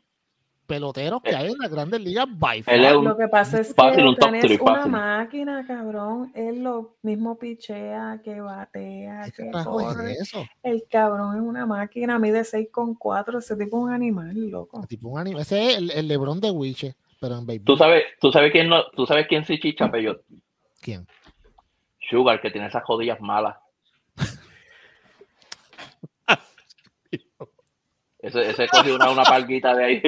A: peloteros que hay en las grandes ligas, by
C: un-
B: Lo que pasa es
C: fácil,
B: que
C: un top
B: Otani
C: three,
B: es una máquina, cabrón. Él lo mismo pichea, que batea,
A: ¿Qué
B: que corre.
A: eso?
B: El cabrón es una máquina, mide 6,4. Ese tipo es un animal, loco.
A: Tipo un anime. Ese es el, el Lebron de Wiche, pero en béisbol.
C: Tú sabes, tú sabes quién no, tú sabes quién sí chicha, Peyot.
A: ¿Quién?
C: Sugar, que tiene esas jodillas malas. Ese, ese cogió una, una palguita de ahí.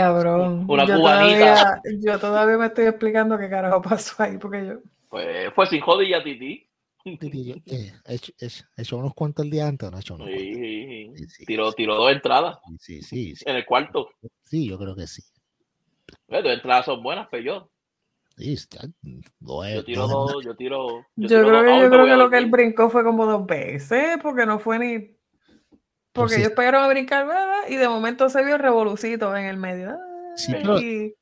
B: Cabrón.
C: Una
B: yo,
C: cubanita.
B: todavía, yo todavía me estoy explicando qué carajo pasó ahí, porque yo.
C: Pues fue sin jodilla, Titi.
A: Titi, yo- eh, ¿he hecho- he hecho- he hecho unos cuantos el día antes no he hecho unos?
C: Sí,
A: Sí, sí,
C: tiró, tiró dos entradas
A: sí, sí, sí,
C: en el cuarto.
A: sí, yo creo que sí.
C: Eh, Dos entradas son buenas.
A: Sí, ya, dos-
C: Yo tiro
A: dos,
C: yo tiro.
B: Yo,
C: tiro
B: creo
C: dos.
B: que,
C: Hoy
B: yo creo que lo que él brincó fue como dos veces, porque no fue ni. Porque
A: sí.
B: ellos pegaron a brincar ¿verdad? y de momento se vio el revolucito en el medio.
A: Sí, pero-
B: y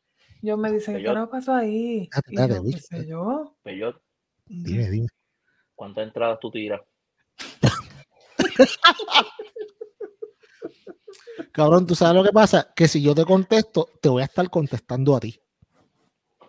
B: yo me dicen, ¿qué no pasó ahí? Y
A: espérate,
B: yo, ¿qué sé yo?
C: Peyot,
A: Dime, dime.
C: ¿cuántas entradas tú tiras?
A: Cabrón, ¿tú sabes lo que pasa? Que si yo te contesto, te voy a estar contestando a ti.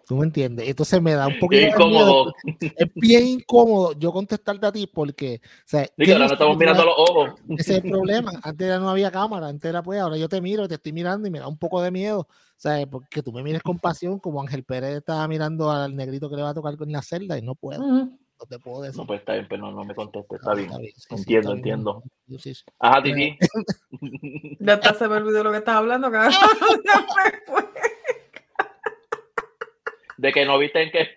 A: ¿Tú me entiendes? Entonces me da un poquito
C: Qué
A: de miedo.
C: incómodo.
A: Es bien incómodo yo contestarte a ti porque, o sea,
C: Sí, que
A: ¿qué
C: ahora no estamos mirando los ojos.
A: Ese es el problema. Antes ya no había cámara, antes era pues, ahora yo te miro, te estoy mirando y me da un poco de miedo, ¿sabes? Porque tú me mires con pasión, como Ángel Pérez estaba mirando al negrito que le va a tocar con la celda y no puedo,
B: Ujú.
A: no te puedo decir.
C: No, pues está bien, pero no, no me conteste. Está
A: No,
C: bien.
A: sí, sí,
C: Entiendo,
A: está bien.
C: entiendo.
A: Sí, sí, sí.
C: Ajá, Titi.
B: Ya hasta se me olvidó lo que estás hablando, cabrón.
C: De que no viste en que.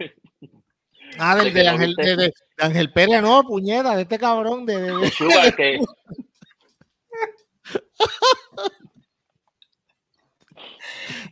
A: Ah,
C: De
A: del de,
C: no
A: Ángel, de- de- de Ángel Pérez, no, puñeta, de este cabrón, de, de- de-
C: Sugar, que.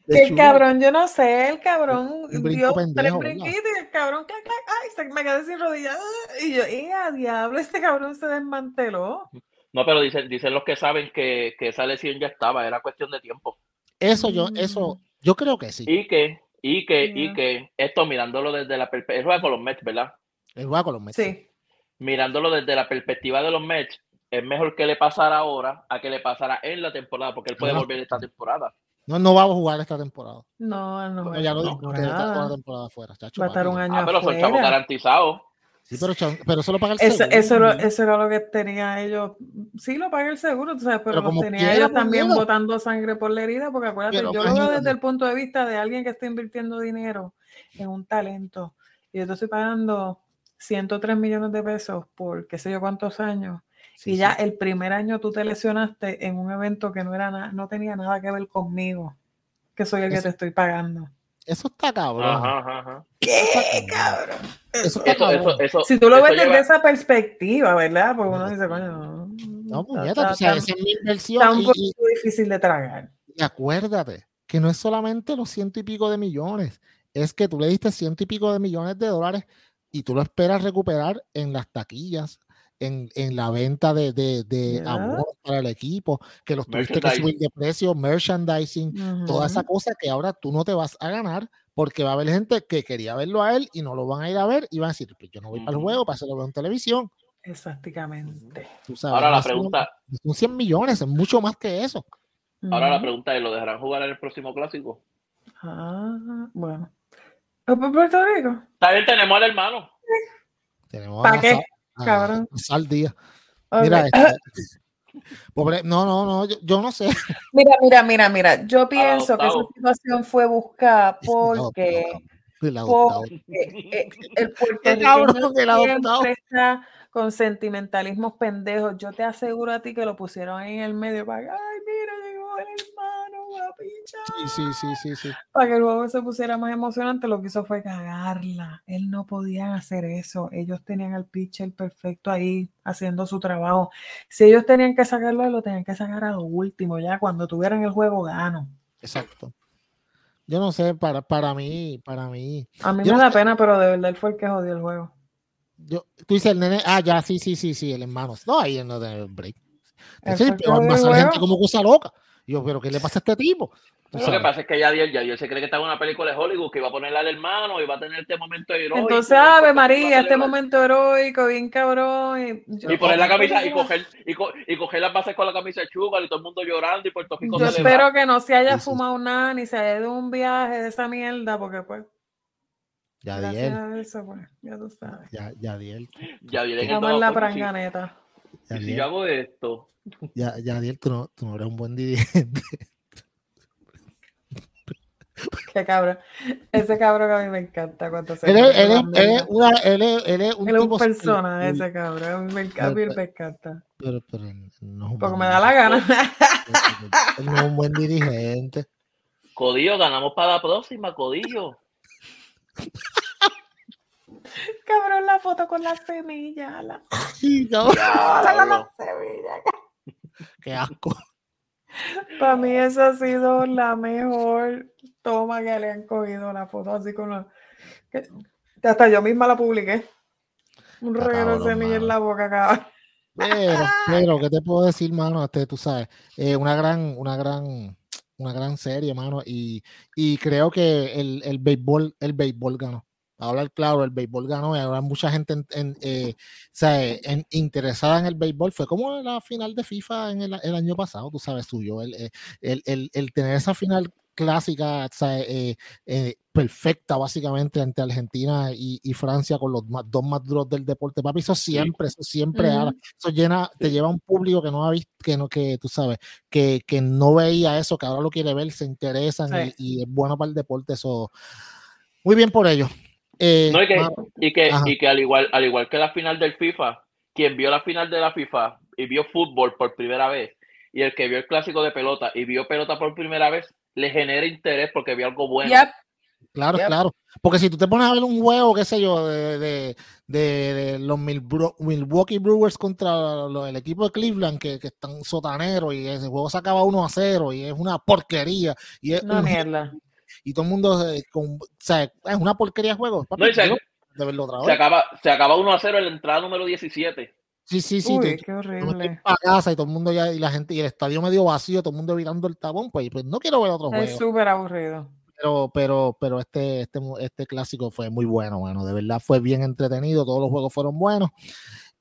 B: El
A: Chulo.
B: cabrón, yo no sé, el cabrón dio tres brinquitos y el cabrón, clac, clac, ay, se me quedé sin rodillas. Y yo, ¡eh, a diablo! Este cabrón se desmanteló.
C: No, pero dicen, dicen los que saben que, que esa lesión ya estaba, era cuestión de tiempo.
A: Eso yo, eso,
B: Mm.
A: yo creo que sí.
C: Y que, y que, y
B: Ya.
C: que, esto mirándolo desde la perspectiva, él juega con los Mets, ¿verdad?
A: El juega con los Mets.
B: Sí.
C: Mirándolo desde la perspectiva de los Mets, es mejor que le pasara ahora a que le pasara en la temporada, porque él puede
A: No.
C: volver esta temporada.
A: No, no vamos a jugar esta temporada.
B: No, no.
A: No,
B: juega
A: ya lo
B: esta
A: dijo, que está toda la
B: temporada.
A: temporada afuera. chacho,
B: Va a estar un año
C: Ah, pero son chavos garantizados.
A: Sí, pero, pero eso lo paga el seguro.
B: eso, era, eso era lo que tenía ellos. Sí, lo paga el seguro, tú sabes, pero,
A: Pero como
B: tenía ellos
A: pues,
B: también botando sangre por la herida, porque acuérdate,
A: Pero
B: yo lo veo desde el punto de vista de alguien que está invirtiendo dinero en un talento. Y yo te estoy pagando 103 millones de pesos por qué sé yo cuántos años.
A: Sí,
B: y
A: sí.
B: ya el primer año tú te lesionaste en un evento que no era no tenía nada que ver conmigo, que soy el que te estoy pagando.
A: Eso está cabrón.
C: Ajá, ajá, ajá.
B: ¿Qué, cabrón?
A: Eso está
C: Eso,
A: cabrón.
C: eso, eso,
B: Si tú lo ves desde
C: lleva-
B: esa perspectiva, ¿verdad? Porque uno dice, coño, no. Está- está-
A: tú sabes,
B: está-
A: esa es mi
B: está
A: inversión.
B: un
A: y-
B: poco
A: y-
B: difícil de tragar.
A: Y acuérdate que no es solamente los ciento y pico de millones, es que tú le diste ciento y pico de millones de dólares y tú lo esperas recuperar en las taquillas, en, en la venta de, de, de abonos para el equipo, que los tuviste que subir de precio, merchandising, toda esa cosa que ahora tú no te vas a ganar porque va a haber gente que quería verlo a él y no lo van a ir a ver y van a decir, pues yo no voy para el juego, para hacerlo en televisión.
B: Exactamente.
A: Tú sabes,
C: Ahora la pregunta,
A: son 100 millones, es mucho más que eso.
C: ahora la pregunta es, ¿lo dejarán jugar en el próximo clásico?
B: Ah, bueno. ¿Es por Puerto Rico?
C: También tenemos al hermano.
A: Tenemos
B: ¿Pa'
A: a
B: qué, cabrón?
A: a Sal Díaz.
B: Ok.
A: Mira, este, pobre, no, no, no, yo, yo no sé.
B: Mira, mira, mira, mira. Yo pienso que esa situación fue buscada porque,
A: el adoptado.
B: porque eh, el puertorriqueño
A: el adoptado.
B: siempre está con sentimentalismos pendejos. Yo te aseguro a ti que lo pusieron en el medio para que, ay, mira, llegó el guapicha.
A: Sí, sí, sí, sí, sí.
B: Para que el juego se pusiera más emocionante, lo que hizo fue cagarla. Él no podían hacer eso. Ellos tenían al pitcher perfecto ahí haciendo su trabajo. Si ellos tenían que sacarlo, lo tenían que sacar a lo último, ya cuando tuvieran el juego gano.
A: Exacto. yo no sé, para, para mí, para mí.
B: A mí
A: Yo
B: me
A: no
B: da
A: sé.
B: pena, pero de verdad él fue el que jodió el juego.
A: Yo, tú dices el nene, ah, ya, sí, sí, sí, sí, el hermano. No, ahí no tiene break.
B: Fue el
A: gente
B: juego.
A: como cosa loca. Y Yo, pero ¿qué le pasa a este tipo?
C: Lo que pasa es que Yadiel, Yadiel se cree que está en una película de Hollywood que iba a ponerle al hermano y va a tener este momento heroico.
B: Entonces, Ave María, este momento heroico, bien cabrón. Y, yo-
C: Y poner la camisa y coger, y, co- y coger las bases con la camisa de y todo el mundo llorando y Puerto Rico
B: Yo espero que no se haya
A: Sí, sí, sí.
B: fumado nada ni se haya ido un viaje de esa mierda, porque pues,
A: Ya
B: gracias
A: Diel,
B: a eso, pues, ya tú sabes.
A: ya, ya Diel,
C: Yadiel en el
B: Vamos en la pranganeta.
A: ya
C: y si yo hago esto,
A: ya, ya Diel, tú no, tú no eres un buen dirigente.
B: Qué cabrón. Ese cabrón que a mí me encanta cuando se
A: Él es, él,
B: la
A: es, él, es una, él, es, él es un
B: Él es un persona, ese cabrón. A mí me encanta. me.
A: Pero, pero no es un
B: Porque
A: buen
B: me da la gana.
A: Él no es un buen dirigente.
C: Codillo, ganamos para la próxima, Codillo.
B: cabrón, la foto con la semilla. La...
A: Sí, cabrón,
C: Diablo.
B: semilla.
A: Qué asco.
B: Para mí esa ha sido la mejor toma que le han cogido la foto así con la... que- hasta yo misma la publiqué. Un reguero de semilla en la boca, cabrón.
A: Pero, pero, ¿qué te puedo decir, mano? Este, tú sabes, eh, una gran, una gran, una gran serie, mano, y, y creo que el, el béisbol, el béisbol ganó. Hablar claro, el béisbol ganó y ahora mucha gente en, en, eh, eh, en- interesada en el béisbol. Fue como la final de FIFA en el, el año pasado, tú sabes, suyo. El, eh, el, el, el tener esa final clásica, sea, eh, eh, perfecta, básicamente, entre Argentina y, y Francia, con los más- dos más duros del deporte, papi, eso siempre, eso siempre
B: Ujú.
A: ahora eso llena, te lleva a un público que no ha visto, que no, que tú sabes, que, que no veía eso, que ahora lo quiere ver, se interesan
B: Sí.
A: y, y es bueno para el deporte, eso. Muy bien por ellos. Eh,
C: No, y que, y que, y que al igual, al igual que la final del FIFA, quien vio la final de la FIFA y vio fútbol por primera vez, y el que vio el clásico de pelota y vio pelota por primera vez, le genera interés porque vio algo bueno.
B: Yep.
A: claro,
B: yep.
A: claro. Porque si tú te pones a ver un juego, qué sé yo, de, de, de- de los Milwaukee Brewers contra el equipo de Cleveland, que, que están sotaneros, y ese juego se acaba 1 a 0, y es una porquería, y es
B: Una
A: un-
B: mierda.
A: Y todo el mundo, eh, con- o sea, es una porquería de juego. papi,
C: No, y se-
A: yo de verlo otra
C: Se
A: vez.
C: acaba, se acaba 1 a 0 en la entrada número 17.
A: Sí, sí, sí.
B: Uy,
A: tú-
B: qué horrible.
A: casa y todo el mundo ya, y la gente, y el estadio medio vacío, todo el mundo virando el tabón, pues, pues no quiero ver otro
B: Es
A: juego.
B: súper aburrido.
A: Pero, pero, pero este, este, este clásico fue muy bueno, bueno, de verdad fue bien entretenido, todos los juegos fueron buenos.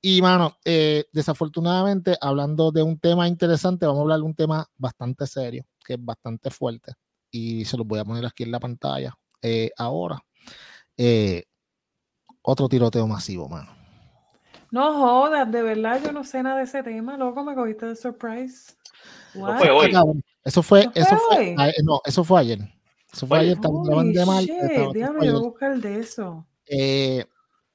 A: Y, mano, eh, desafortunadamente, hablando de un tema interesante, vamos a hablar de un tema bastante serio, que es bastante fuerte, y se los voy a poner aquí en la pantalla eh, ahora. Eh, otro tiroteo masivo, mano.
B: No jodas, de verdad, yo no sé nada de ese tema, loco, me cogiste de surprise.
C: Fue hoy.
A: Eso fue,
B: ¿No
A: eso fue,
B: hoy?
A: a- no, eso fue ayer. Eso fue ayer,
B: Holy
A: de mal.
B: diablo, yo voy a buscar de eso.
A: Eh,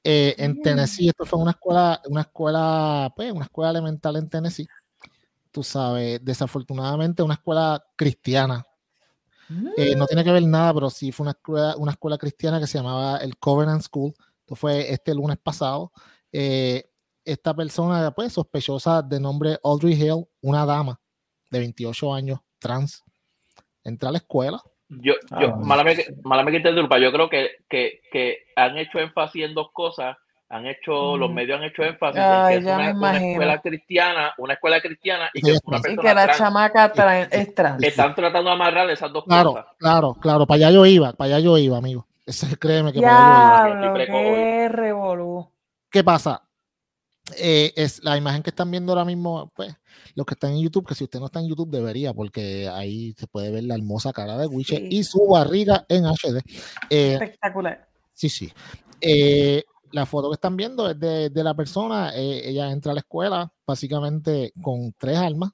A: eh, en. Tennessee, esto fue una escuela, una escuela, pues, una escuela elemental en Tennessee. Tú sabes, desafortunadamente una escuela cristiana. Eh, no tiene que ver nada, pero sí fue una escuela, una escuela cristiana que se llamaba el Covenant School. Esto fue este lunes pasado. Eh, esta persona, pues, sospechosa de nombre Audrey Hill, una dama de 28 años, trans, entra a la escuela.
C: Yo, yo,
B: Ah.
C: mala que mala mía que interrumpa, yo creo que, que, que han hecho énfasis en dos cosas. Han hecho, los
B: Ujú.
C: medios han hecho énfasis
B: Ay,
C: en que
B: ya
C: es una, escuela cristiana, una escuela cristiana y que
A: ya
C: es una
A: está.
B: Y
C: persona
B: que la
C: trans.
B: chamaca es trans.
C: Están tratando de amarrar esas dos
A: Claro,
C: cosas.
A: claro, claro, para allá yo iba, para allá yo iba, amigo. Eso, créeme que para allá yo iba.
B: Qué revolú.
A: ¿Qué pasa? Eh, es la imagen que están viendo ahora mismo, pues, los que están en YouTube, que si usted no está en YouTube debería, porque ahí se puede ver la hermosa cara de Wiche
B: Sí.
A: y su barriga en HD. Eh,
B: Espectacular.
A: sí, sí. Eh, la foto que están viendo es de, de la persona, eh, ella entra a la escuela básicamente con tres armas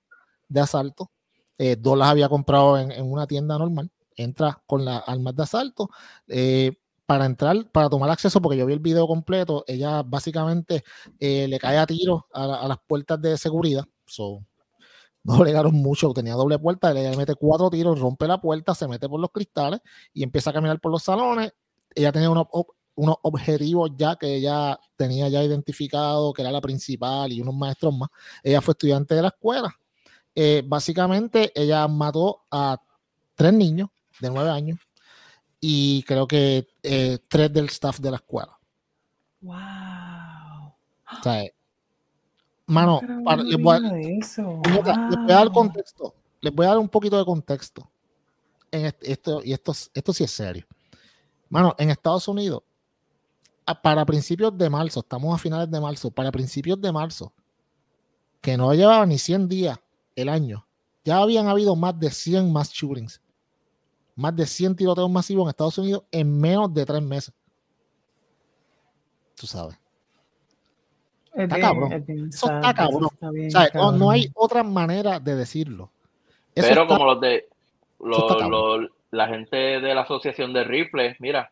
A: de asalto, eh, dos las había comprado en, en una tienda normal, entra con las armas de asalto, eh, para entrar, para tomar acceso, porque yo vi el video completo, ella básicamente le cae a tiros a, la- a las puertas de seguridad. So, no bregaron mucho, tenía doble puerta, ella le mete cuatro tiros, rompe la puerta, se mete por los cristales y empieza a caminar por los salones. Ella tenía ob- unos objetivos ya que ella tenía ya identificado, que era la principal y unos maestros más. Ella fue estudiante de la escuela. Eh, básicamente, ella mató a tres niños de nueve años y creo que eh, tres del staff de la escuela.
B: Wow.
A: O sea, mano, para- les, voy a, les voy a dar contexto. Les voy a dar un poquito de contexto. En este- esto, y esto, esto sí es serio. Mano, en Estados Unidos, para principios de marzo, estamos a finales de marzo, para principios de marzo, que no llevaba ni 100 días el año, ya habían habido más de 100 mass shootings, más de 100 tiroteos masivos en Estados Unidos en menos de tres meses. Tú sabes.
B: Es
A: Está
B: bien-
A: cabrón.
B: es bien
A: Eso está cabrón.
B: está bien
A: O sea, no, no hay otra manera de decirlo. Eso
C: Pero
A: está-
C: como los de los- los- la gente de la asociación de rifles, mira,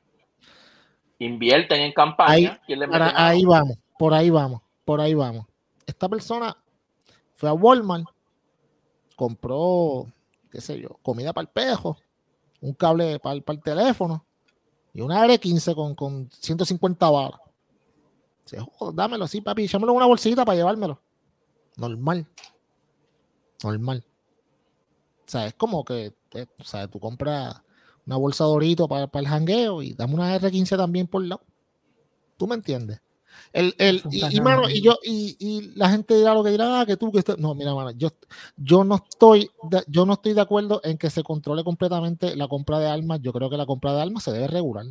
C: invierten en campaña.
A: Ahí-
C: ¿quién le mete
A: Para- ahí vamos, por ahí vamos, por ahí vamos. Esta persona fue a Walmart, compró, qué sé yo, comida para el pejo, un cable para, el- para el teléfono y una R15 con, con 150 balas. Dice, "Joder, dámelo así, papi, échamelo en una bolsita para llevármelo. Normal. Normal. O sea, es como que, eh, o sea, tú compras una bolsa dorito para, para el jangueo y dame una R15 también por lado. ¿Tú me entiendes? El, el, y, mano, y yo, y, y la gente dirá lo que dirá, ah, que tú, que esto- No, mira, mano, yo, yo no estoy de, yo no estoy de acuerdo en que se controle completamente la compra de armas. Yo creo que la compra de armas se debe regular.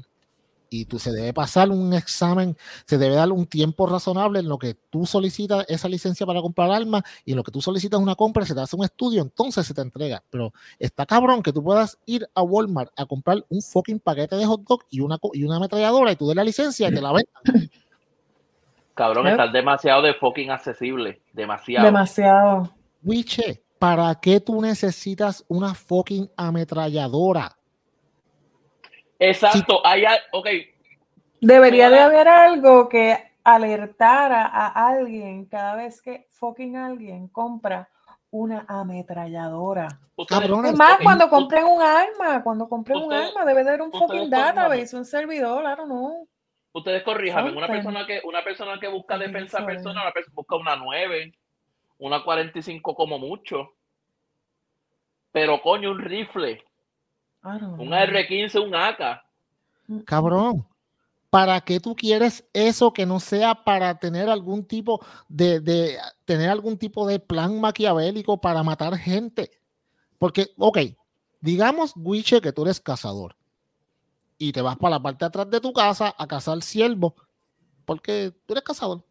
A: Y tú se debe pasar un examen, se debe dar un tiempo razonable en lo que tú solicitas esa licencia para comprar armas y en lo que tú solicitas una compra, se te hace un estudio, entonces se te entrega. Pero está cabrón que tú puedas ir a Walmart a comprar un fucking paquete de hot dog y una, y una ametralladora y tú des la licencia y te la vendan.
C: Cabrón, estás demasiado de fucking accesible. Demasiado.
B: Demasiado.
A: Wiche, ¿para qué tú necesitas una fucking ametralladora?
C: Exacto. Hay, ok,
B: Debería de haber algo que alertara a alguien cada vez que fucking alguien compra una ametralladora. Es más, cuando compren un arma, cuando compren un arma, debe de haber un fucking database, un servidor, I don't know.
C: Ustedes corríjanme, una persona que una persona que busca defensa personal, una persona busca una 9, una 45 como mucho. Pero coño, un rifle, un
B: know.
C: R15, un AK.
A: Cabrón, ¿para qué tú quieres eso que no sea para tener algún tipo de, de tener algún tipo de plan maquiavélico para matar gente? Porque, ok, digamos, Wiche, que tú eres cazador y te vas para la parte de atrás de tu casa a cazar ciervos porque tú eres cazador.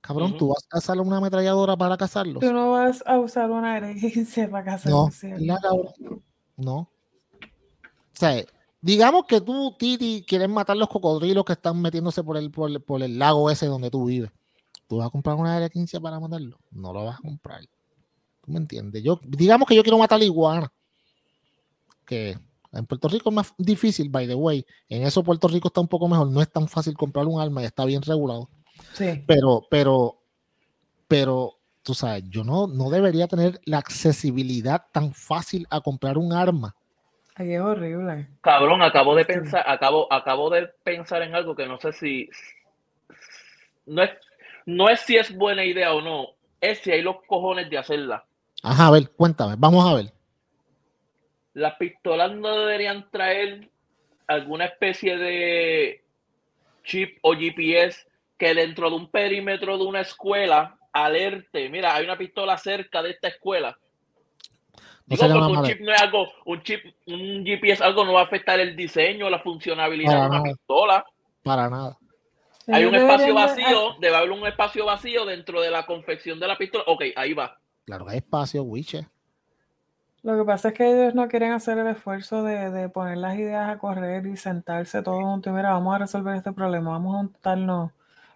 A: Cabrón, tú vas a cazar una ametralladora para cazarlos.
B: Tú no vas a usar una R15 para cazar
A: No,
B: un ciervo.
A: cabrón. No. O sea, digamos que tú, Titi, quieres matar los cocodrilos que están metiéndose por el, por, el- por el lago ese donde tú vives. ¿Tú vas a comprar una R15 para matarlo? No lo vas a comprar. ¿Tú me entiendes? Yo, digamos que yo quiero matar la iguana. Que en Puerto Rico es más difícil, by the way. En eso Puerto Rico está un poco mejor. No es tan fácil comprar un arma y está bien regulado.
B: Sí.
A: Pero, pero, pero, tú sabes, yo no, no debería tener la accesibilidad tan fácil a comprar un arma.
B: Ay, es horrible.
C: Cabrón, acabo de
B: Sí.
C: pensar, acabo, acabo de pensar en algo que no sé si no es, no es si es buena idea o no, es si hay los cojones de hacerla.
A: Ajá, a ver, cuéntame, vamos a ver.
C: Las pistolas no deberían traer alguna especie de chip o GPS que dentro de un perímetro de una escuela alerte, mira, hay una pistola cerca de esta escuela. Digo, porque un chip no es algo, un chip, un GPS algo no va a afectar el diseño, la funcionabilidad
A: Para
C: de una
A: nada.
C: pistola.
A: para nada.
C: Hay un espacio vacío, debe haber un espacio vacío dentro de la confección de la pistola. Ok, ahí va.
A: Claro que hay espacio, Wiche.
B: Lo que pasa es que ellos no quieren hacer el esfuerzo de, de poner las ideas a correr y sentarse todos juntos y mira, vamos a resolver este problema, vamos a juntarnos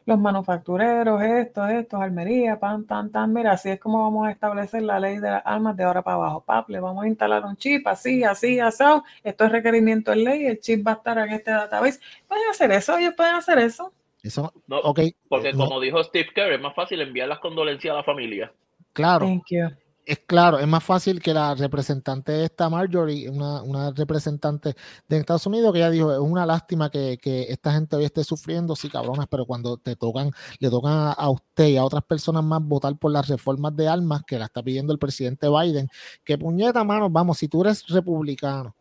B: los manufactureros, estos, estos, armería, pan, tan, tan, mira, así es como vamos a establecer la ley de las armas de ahora para abajo. Pap, le vamos a instalar un chip, así, así, así, esto es requerimiento en ley, el chip va a estar en este database. Pueden hacer eso, ellos pueden hacer eso.
A: Eso,
C: No,
A: ok.
C: Porque
A: eh, no,
C: como dijo Steve Kerr, es más fácil enviar las condolencias a la familia.
A: claro,
B: Thank you.
A: Es claro, es más fácil que la representante de esta Marjorie, una, representante de Estados Unidos, que ella dijo, es una lástima que, esta gente hoy esté sufriendo, sí, cabronas, pero cuando te tocan, le tocan a, a usted y a otras personas más votar por las reformas de armas que la está pidiendo el presidente Biden, que puñeta, mano, vamos, si tú eres republicano,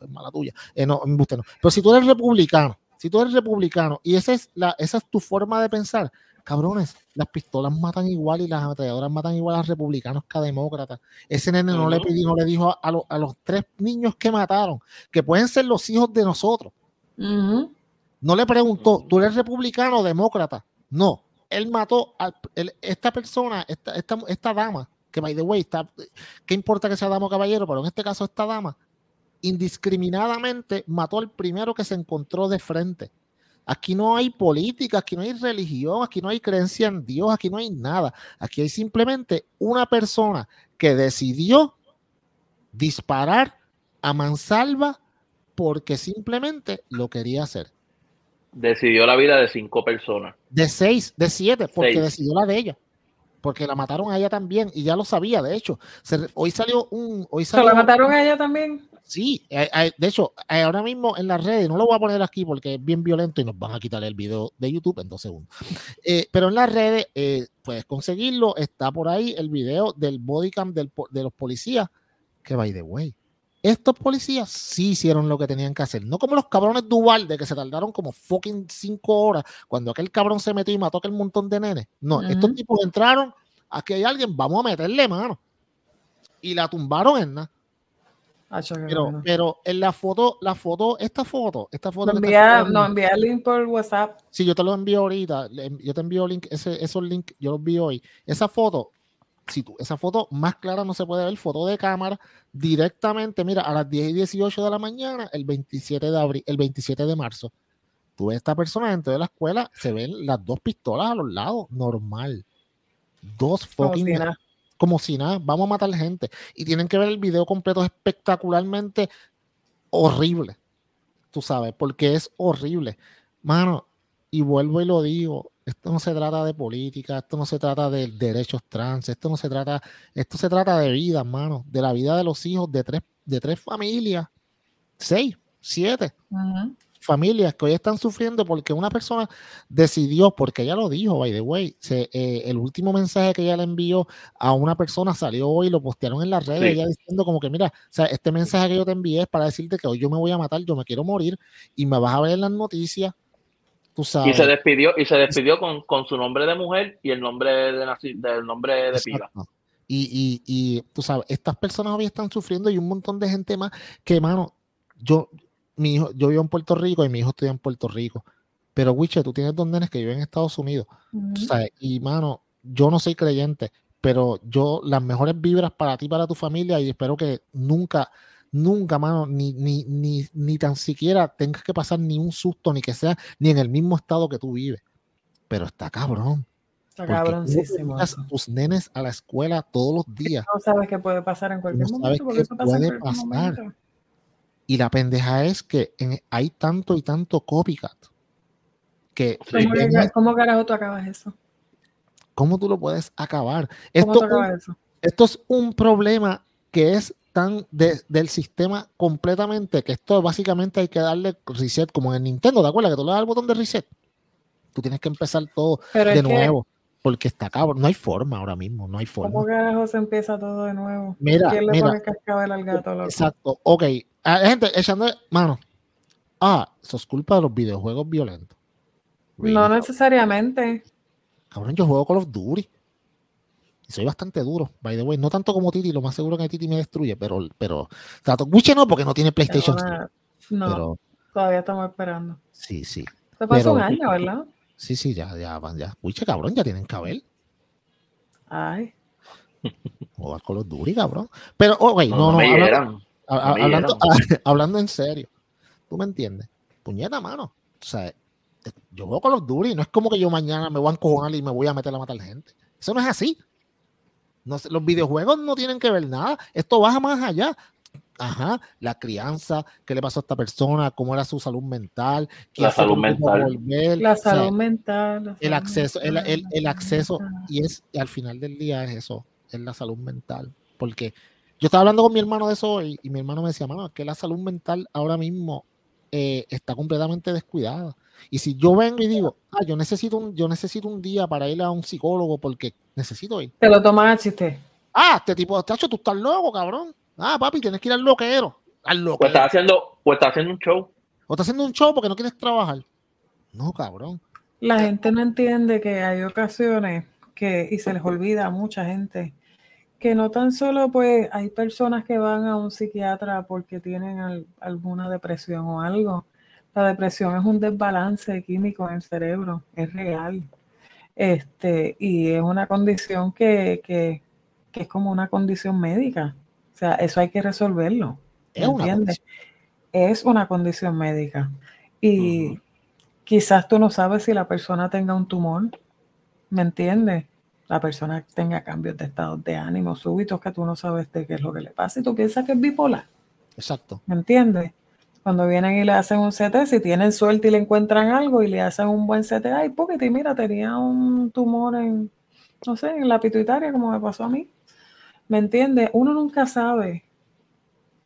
A: pues mala tuya. Eh, no, usted no. Pero si tú eres republicano, si tú eres republicano y esa es, la, esa es tu forma de pensar, cabrones, las pistolas matan igual y las ametralladoras matan igual a republicanos que a demócratas. Ese nene no le pidió, no le dijo a, a, los tres niños que mataron, que pueden ser los hijos de nosotros. No le preguntó, ¿tú eres republicano o demócrata? No. Él mató a esta persona, esta, esta, esta, dama, que by the way, está, ¿qué importa que sea dama o caballero? Pero en este caso, esta dama indiscriminadamente mató al primero que se encontró de frente. Aquí no hay política, aquí no hay religión, aquí no hay creencia en Dios, aquí no hay nada. Aquí hay simplemente una persona que decidió disparar a mansalva porque simplemente lo quería hacer.
C: Decidió la vida de cinco personas.
A: De seis, de siete, porque decidió la de ella. Porque la mataron a ella también y ya lo sabía, de hecho. hoy salió un... Hoy
B: salió, ¿Se la mataron a ella también?
A: Sí, de hecho, ahora mismo en las redes, no lo voy a poner aquí porque es bien violento y nos van a quitar el video de YouTube en dos segundos. Eh, pero en las redes eh, puedes conseguirlo, está por ahí el video del bodycam del, de los policías, que by the way, estos policías sí hicieron lo que tenían que hacer. No como los cabrones Duval de que se tardaron como fucking cinco horas cuando aquel cabrón se metió y mató a aquel montón de nenes. No, estos tipos entraron, aquí hay alguien, vamos a meterle mano. Y la tumbaron en nada. Ah, pero, pero en la foto, la foto, esta foto, esta foto.
B: No envía, no, envía el link por WhatsApp.
A: Sí, yo te lo envío ahorita. Yo te envío link, ese, esos links, yo los vi hoy. Esa foto, si tú, esa foto más clara no se puede ver, foto de cámara, directamente, mira, a las 10 y 18 de la mañana, el 27 de abril, el 27 de marzo. Tú ves a esta persona dentro de la escuela, se ven las dos pistolas a los lados, normal. Dos fucking como si nada, vamos a matar gente. Y tienen que ver el video completo espectacularmente horrible. Tú sabes, porque es horrible. Mano, y vuelvo y lo digo, esto no se trata de política, esto no se trata de derechos trans, esto no se trata, esto se trata de vida, mano, de la vida de los hijos de tres, de tres familias, seis, siete familias que hoy están sufriendo porque una persona decidió, porque ella lo dijo, by the way, eh, el último mensaje que ella le envió a una persona salió hoy, lo postearon en las redes, ella diciendo como que, mira, o sea, este mensaje que yo te envié es para decirte que hoy yo me voy a matar, yo me quiero morir y me vas a ver en las noticias. Tú sabes.
C: Y se despidió, y se despidió con, con su nombre de mujer y el nombre de del nombre de piba.
A: Y, y, y, tú sabes, estas personas hoy están sufriendo y un montón de gente más que, mano, yo, mi hijo, yo vivo en Puerto Rico y mi hijo estudia en Puerto Rico. Pero, Wiche, tú tienes dos nenes que viven en Estados Unidos. y, mano, yo no soy creyente, pero yo, las mejores vibras para ti, para tu familia, y espero que nunca, nunca, mano, ni, ni, ni, ni tan siquiera tengas que pasar ni un susto, ni que sea ni en el mismo estado que tú vives. Pero está cabrón.
B: Está cabroncísimo.
A: tus nenes a la escuela todos los días.
B: No sabes qué puede pasar en cualquier momento.
A: Sabes qué puede pasar. Y la pendeja es que hay tanto y tanto copycat. Que
B: ¿Cómo, carajo tú acabas eso?
A: ¿Cómo tú lo puedes acabar? Esto, esto es un problema que es tan del sistema completamente que esto básicamente hay que darle reset como en el Nintendo, ¿te acuerdas? Que tú le das el botón de reset. Tú tienes que empezar todo de nuevo. Porque está cabrón, no hay forma ahora mismo, no hay forma.
B: ¿Cómo carajo se empieza todo de nuevo?
A: Mira,
B: ¿Quién le
A: mira,
B: pone cascabel al gato? Loco?
A: Exacto, ok, Ah, gente echando mano. Ah, eso es culpa de los videojuegos violentos.
B: No necesariamente.
A: Cabrón, yo juego Call of Duty. Y soy bastante duro, by the way. No tanto como Titi, lo más seguro que Titi me destruye, pero, pero. Trato, no, porque no tiene PlayStation.
B: no, todavía estamos esperando.
A: Sí, sí.
B: Se pasó un año, ¿verdad?
A: Sí, sí, ya, ya, ya. Wiche, cabrón, ya tienen cabel.
B: Ay.
A: Jugar Call of Duty, cabrón. Pero, ok, no, no. no hablando, hablando, en serio, ¿tú me entiendes? Puñeta, mano. O sea, yo juego con los duros no es como que yo mañana me voy a encojonar y me voy a meter a matar gente. Eso no es así. No, los videojuegos no tienen que ver nada. Esto baja más allá. Ajá, la crianza, qué le pasó a esta persona, cómo era su salud mental,
C: la salud mental.
B: la salud mental.
A: el acceso, el, el, acceso, y es al final del día es eso, es la salud mental. Porque yo estaba hablando con mi hermano de eso y, y mi hermano me decía, mano, es que la salud mental ahora mismo eh, está completamente descuidada. Y si yo vengo y digo, ah, yo necesito un, yo necesito un día para ir a un psicólogo porque necesito ir.
B: Te lo tomas a chiste.
A: Ah, este tipo de tacho, tú estás loco, cabrón. Ah, papi, tienes que ir al loquero. haz lo
C: O
A: que
C: estás haciendo, o estás haciendo un show.
A: o estás haciendo un show porque no quieres trabajar. No, cabrón.
B: La gente no entiende que hay ocasiones que, y se les olvida a mucha gente, que no tan solo pues hay personas que van a un psiquiatra porque tienen al- alguna depresión o algo. La depresión es un desbalance químico en el cerebro, es real. Este, y es una condición que, que, que es como una condición médica. O sea, eso hay que resolverlo.
A: Es una
B: ¿entiendes? Es una condición médica. Y quizás tú no sabes si la persona tenga un tumor, ¿me entiendes? La persona tenga cambios de estado de ánimo súbitos que tú no sabes de qué es lo que le pasa y tú piensas que es bipolar,
A: Exacto.
B: ¿me entiendes? Cuando vienen y le hacen un CT, si tienen suerte y le encuentran algo y le hacen un buen CT, ay, poquito, y mira, tenía un tumor en, no sé, en la pituitaria, como me pasó a mí. ¿Me entiendes? Uno nunca sabe.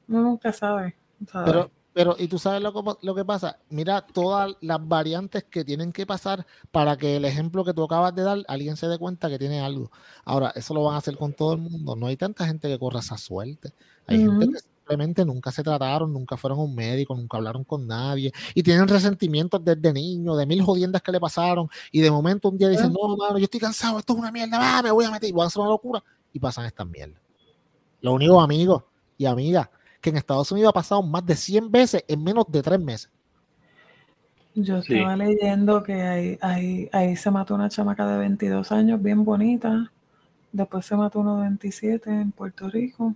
B: Uno nunca sabe.
A: Pero, pero, y tú sabes lo que, lo que pasa, mira todas las variantes que tienen que pasar para que el ejemplo que tú acabas de dar, alguien se dé cuenta que tiene algo. Ahora, eso lo van a hacer con todo el mundo. No hay tanta gente que corra esa suerte. Hay gente que simplemente nunca se trataron, nunca fueron a un médico, nunca hablaron con nadie y tienen resentimientos desde niño, de mil jodiendas que le pasaron y de momento un día dicen, no, mano, yo estoy cansado, esto es una mierda, va, me voy a meter y voy a hacer una locura y pasan estas mierdas. Lo único, amigos y amigas, que en Estados Unidos ha pasado más de 100 veces en menos de tres meses.
B: Yo
C: Sí.
B: estaba leyendo que ahí, ahí, ahí se mató una chamaca de 22 años, bien bonita. Después se mató uno de 27 en Puerto Rico.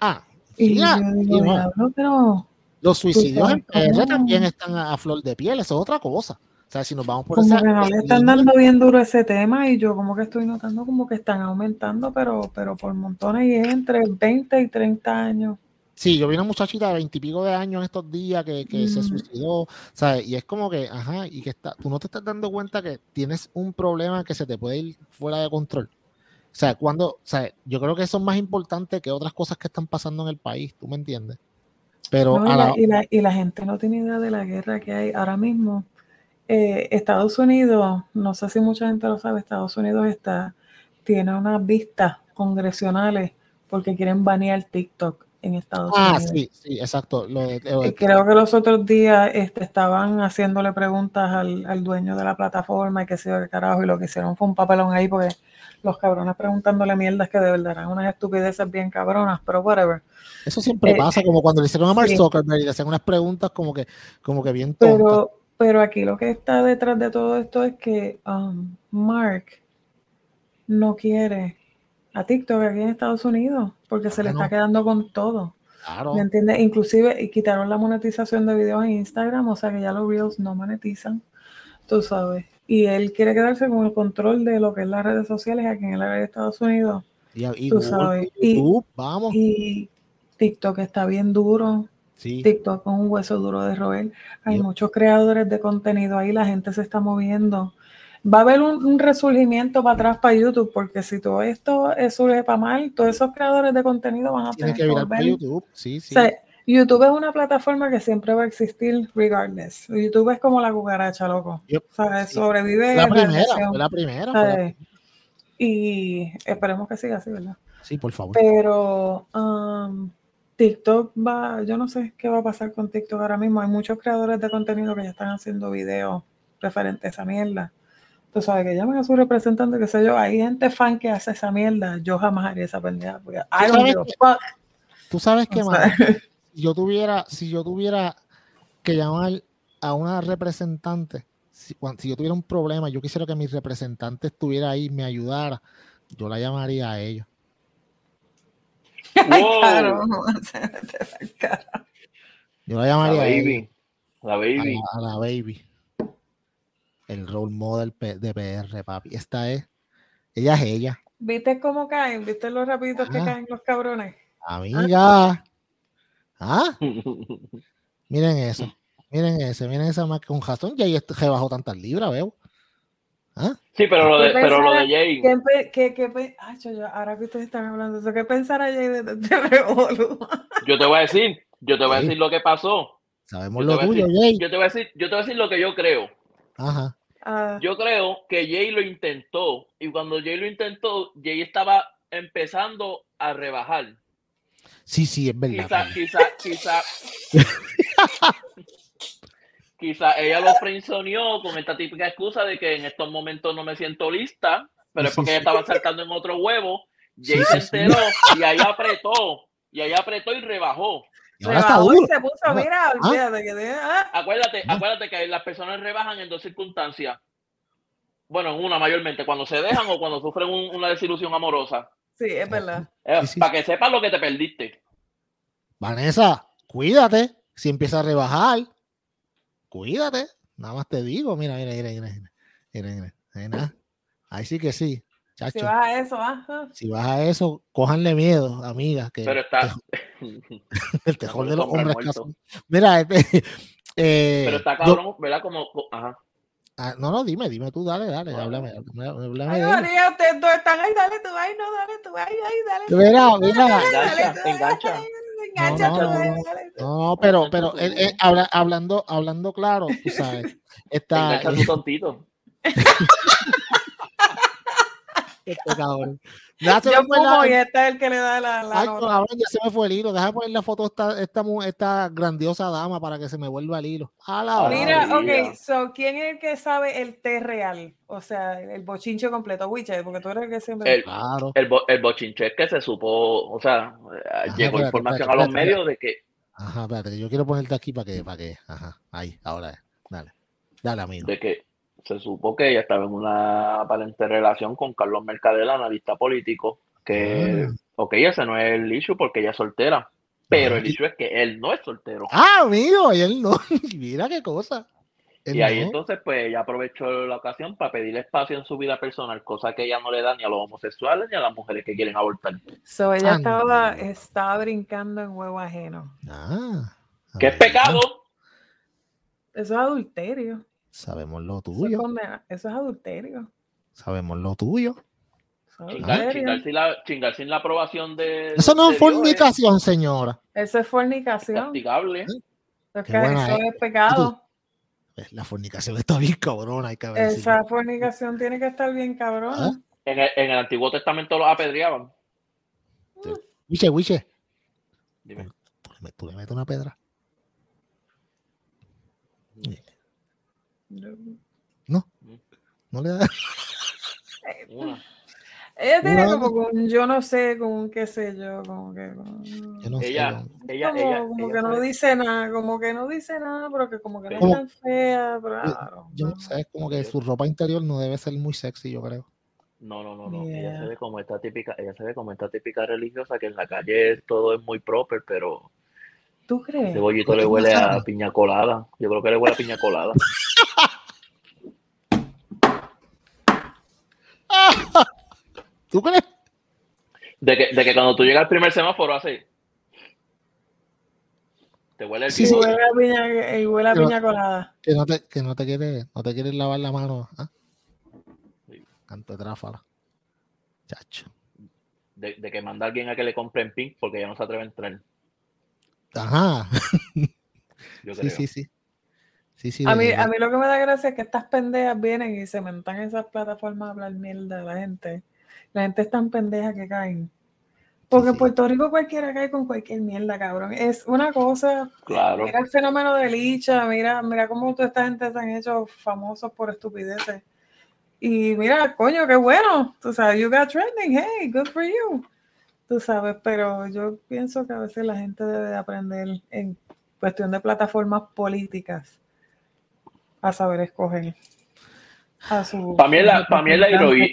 A: Ah,
B: Y yo digo, diablo, pero
A: los suicidios en PR también están a, a flor de piel, eso es otra cosa. O sea, si nos vamos por
B: como
A: esa
B: que no le están dando bien duro ese tema y yo como que estoy notando como que están aumentando, pero, pero por montones y es entre 20 y 30 años.
A: Sí, yo vi una muchachita de veintipico de años en estos días que, que se suicidó, ¿sabes? Y es como que, ajá, y que está, tú no te estás dando cuenta que tienes un problema que se te puede ir fuera de control. O sea, cuando, o sea, yo creo que eso es más importante que otras cosas que están pasando en el país, ¿tú me entiendes? Pero
B: No, y,
A: a
B: la,
A: la,
B: y la- y la gente no tiene idea de la guerra que hay ahora mismo. Eh, Estados Unidos, no sé si mucha gente lo sabe, Estados Unidos está, tiene unas vistas congresionales porque quieren banear TikTok en Estados
A: ah,
B: Unidos.
A: sí, sí, exacto. Lo de- lo de-
B: Y creo que los otros días este, estaban haciéndole preguntas al, al dueño de la plataforma y qué sé yo qué carajo, y lo que hicieron fue un papelón ahí porque los cabrones preguntándole mierdas que de verdad eran unas estupideces bien cabronas, pero whatever.
A: eso siempre
B: eh,
A: pasa, como cuando le hicieron a Mark
B: sí.
A: Zuckerberg y le hacían unas preguntas como que, como que bien tontas.
B: Pero, pero aquí lo que está detrás de todo esto es que um, Mark no quiere a TikTok aquí en Estados Unidos porque se le
A: Ah,
B: está quedando con todo.
A: Claro.
B: ¿Me entiendes? Inclusive y quitaron la monetización de videos en Instagram, o sea que ya los Reels no monetizan, tú sabes. Y él quiere quedarse con el control de lo que es las redes sociales aquí en el área de Estados Unidos.
A: Y, y
B: tú
A: Google,
B: sabes,
A: y
B: y-
A: YouTube, vamos.
B: Y TikTok está bien duro.
A: Sí.
B: TikTok con un hueso duro de roer. Hay muchos creadores de contenido ahí, la gente se está moviendo. Va a haber un, un resurgimiento para atrás para YouTube, porque si todo esto eh, surge para mal, todos esos creadores de contenido van a
A: Tiene
B: tener
A: que virar para. YouTube. Sí, sí.
B: O sea, YouTube es una plataforma que siempre va a existir regardless. YouTube es como la cucaracha, loco.
A: Yep.
B: O sea,
A: Sí.
B: sobrevive
A: la primera, fue la primera. fue la-
B: ¿sabes? Y esperemos que siga así, ¿verdad?
A: Sí, por favor.
B: Pero um, TikTok va, yo no sé qué va a pasar con TikTok ahora mismo. Hay muchos creadores de contenido que ya están haciendo videos referentes a esa mierda. Tú sabes que llaman a su representante, qué sé yo. Hay gente fan que hace esa mierda. Yo jamás haría esa pendeja. porque I don't
A: sabes
B: give a
A: que-
B: fuck.
A: Tú sabes que,
B: sea,
A: si yo tuviera, si yo tuviera que llamar a una representante, si, cuan- si yo tuviera un problema, yo quisiera que mi representante estuviera ahí, me ayudara, yo la llamaría a ellos.
C: Wow,
B: claro, o sea, te da el cara.
A: Yo la
C: la
A: llamaría a, ellos,
C: baby. La
A: a
C: baby.
A: la, a la baby. El role model de PR, papi. Esta es, ella es ella.
B: ¿Viste cómo caen? ¿Viste los rapiditos que
A: Ajá.
B: caen los cabrones?
A: Amiga. ¿Ah? Miren eso. Miren ese, miren esa más con razón. Ya ahí rebajó tantas libras, veo. ¿Ah?
C: Sí, pero lo de,
B: ¿Qué
C: pero lo de Jay.
B: ¿Qué, qué, qué Ay, yo- yo- ahora que ustedes están hablando de eso, ¿qué pensará Jay de, de, de Revolu?
C: Yo te voy a decir, yo te voy a decir lo que pasó.
A: Sabemos
C: Yo
A: lo
C: te, voy a
A: tuyo,
C: decir,
A: Jay.
C: yo te voy a decir, yo te voy a decir lo que yo creo.
A: Ajá.
B: Ah,
C: Yo creo que Jay lo intentó y cuando Jay lo intentó, Jay estaba empezando a rebajar.
A: Sí, sí, es verdad.
C: Quizá, quizá, quizá. quizá ella lo frenzoneó con esta típica excusa de que en estos momentos no me siento lista, pero es porque ella estaba saltando en otro huevo. Jay se enteró y ahí apretó, y ahí apretó y rebajó.
B: Y ahora está duro. se puso, mira, olvídate que te,
C: ah. Acuérdate, acuérdate que las personas rebajan en dos circunstancias. Bueno, en una mayormente, cuando se dejan o cuando sufren una desilusión amorosa.
B: Sí, es verdad.
C: Eh, para que sepas lo que te perdiste.
A: Vanessa, cuídate. Si empieza a rebajar, cuídate. Nada más te digo, mira, mira, mira, mira, mira, mira, mira. Ahí sí que sí.
B: Chacho. Si vas a eso, ah.
A: Si vas a eso, cójanle miedo, amiga. Que
C: Pero está.
A: el tejón de los hombres. Mira, este,
C: eh, Pero está cabrón, ¿verdad? Como. Ajá.
A: Ah, no, no, dime, dime tú, dale, dale, háblame. háblame,
B: ay, María, ustedes dos están ahí, dale tú, ay, no, dale tú, ay, ay, dale.
A: Mira, mira.
C: Engancha, engancha.
B: Engancha
A: no, no, no, no, pero, pero eh, eh, habla, hablando, hablando claro, tú sabes. Está,
C: engancha tu tontito.
A: este cabrón.
B: Ya se Yo fumo y este es el que le da la. la
A: Ay, cabrón, ya se me fue el hilo. Deja poner la foto esta, esta, esta grandiosa dama para que se me vuelva el hilo. A la
B: Mira, ok, so, ¿quién es el que sabe el té real? O sea, el bochinche completo, Wiche, porque tú eres el que siempre.
C: El, claro. el, bo, el bochinche es que se supo, o sea, Ajá, llegó espérate, información espérate, a los espérate, medios de que.
A: Ajá, espérate, yo quiero ponerte aquí para que, para que, ajá, ahí, ahora, dale, dale, amigo.
C: De que se supo que ella estaba en una aparente relación con Carlos Mercader, analista político, que, ah. ok, ese no es el issue porque ella es soltera, pero el issue es que él no es soltero.
A: Ah, amigo, y él no, mira qué cosa.
C: Él y ahí no. entonces, pues ella aprovechó la ocasión para pedir espacio en su vida personal, cosa que ella no le da ni a los homosexuales ni a las mujeres que quieren abortar.
B: So, ella ah, estaba, estaba brincando en huevo ajeno.
A: Ah.
C: ¿Qué es pecado?
B: Eso es adulterio.
A: Sabemos lo tuyo.
B: Eso es, adulterio.
A: Sabemos lo tuyo.
C: Chingar, chingar, sin la, chingar, sin la, aprobación de.
A: Eso no es fornicación, Dios, señora.
B: Eso es fornicación.
C: Castigable.
B: Es que eso es pecado.
A: La fornicación está bien cabrona. Hay que ver
B: Esa si... fornicación tiene que estar bien cabrona.
C: ¿Ah? En, el, en, el, Antiguo Testamento los apedreaban.
A: Wiche, Wiche. Dime. ¿Tú, le, ¿Tú le metes una pedra? No. No, no le da.
B: Ella tiene una, como con, yo no sé, con qué sé yo, como que. Con,
A: yo no
C: ella,
A: sé,
C: ella,
B: como,
C: ella,
B: como
C: ella
B: que no dice nada, como que no dice nada, pero que como que no es tan fea, pero claro.
A: Yo no sé, es como que su ropa interior no debe ser muy sexy, yo creo.
C: No, no, no, no. Yeah. Ella se ve como esta típica, ella se ve como esta típica religiosa que en la calle todo es muy proper, pero
B: ¿Tú crees?
C: Ese bollito le huele a piña colada. Yo creo que le huele a piña colada.
A: ¿Tú crees?
C: De que, de que cuando tú llegas al primer semáforo así, te huele el
B: sí, sí, huele a piña, y huele a piña no, colada.
A: Que no te, que no te quieres, no te quieres lavar la mano. Sí. Canto de tráfala. Chacho.
C: De, de, que manda a alguien a que le compren pink porque ya no se atreve a entrar.
A: Ajá.
C: Yo
A: sí, sí, sí. Sí, sí,
B: a, mí, a mí lo que me da gracia es que estas pendejas vienen y se mentan en esas plataformas a hablar mierda de la gente. La gente es tan pendeja que caen. Porque sí, en Puerto Rico cualquiera cae con cualquier mierda, cabrón. Es una cosa.
C: Claro.
B: Mira el fenómeno de Licha, mira, mira cómo toda esta gente se han hecho famosos por estupideces. Y mira, coño, qué bueno. Tú sabes, you got trending, hey, good for you. Tú sabes, pero yo pienso que a veces la gente debe de aprender en cuestión de plataformas políticas a saber escoger a su.
C: Para mí es la, para mí es la ironía.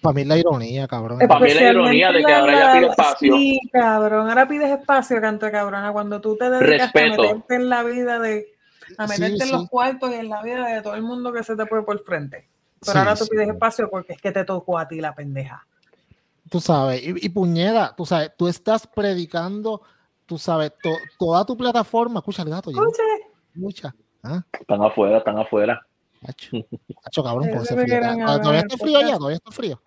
A: Para mí es la ironía, cabrón.
C: Para mí es la ironía de que ahora ya pide espacio.
B: Sí, cabrón. Ahora pides espacio, canto de cabrona. Cuando tú te dedicas
C: Respeto.
B: a meterte en la vida de. a meterte sí, en sí. los cuartos y en la vida de todo el mundo que se te puede por frente. Pero sí, ahora tú pides espacio porque es que te tocó a ti la pendeja.
A: Tú sabes, y, y puñera, tú sabes, tú estás predicando, tú sabes, to, toda tu plataforma. Escucha el gato.
B: Escuche.
A: Mucha. ¿Ah?
C: Están afuera, están afuera.
A: Hacho, Hacho cabrón, con ese frío. Todavía está frío allá, todavía está frío.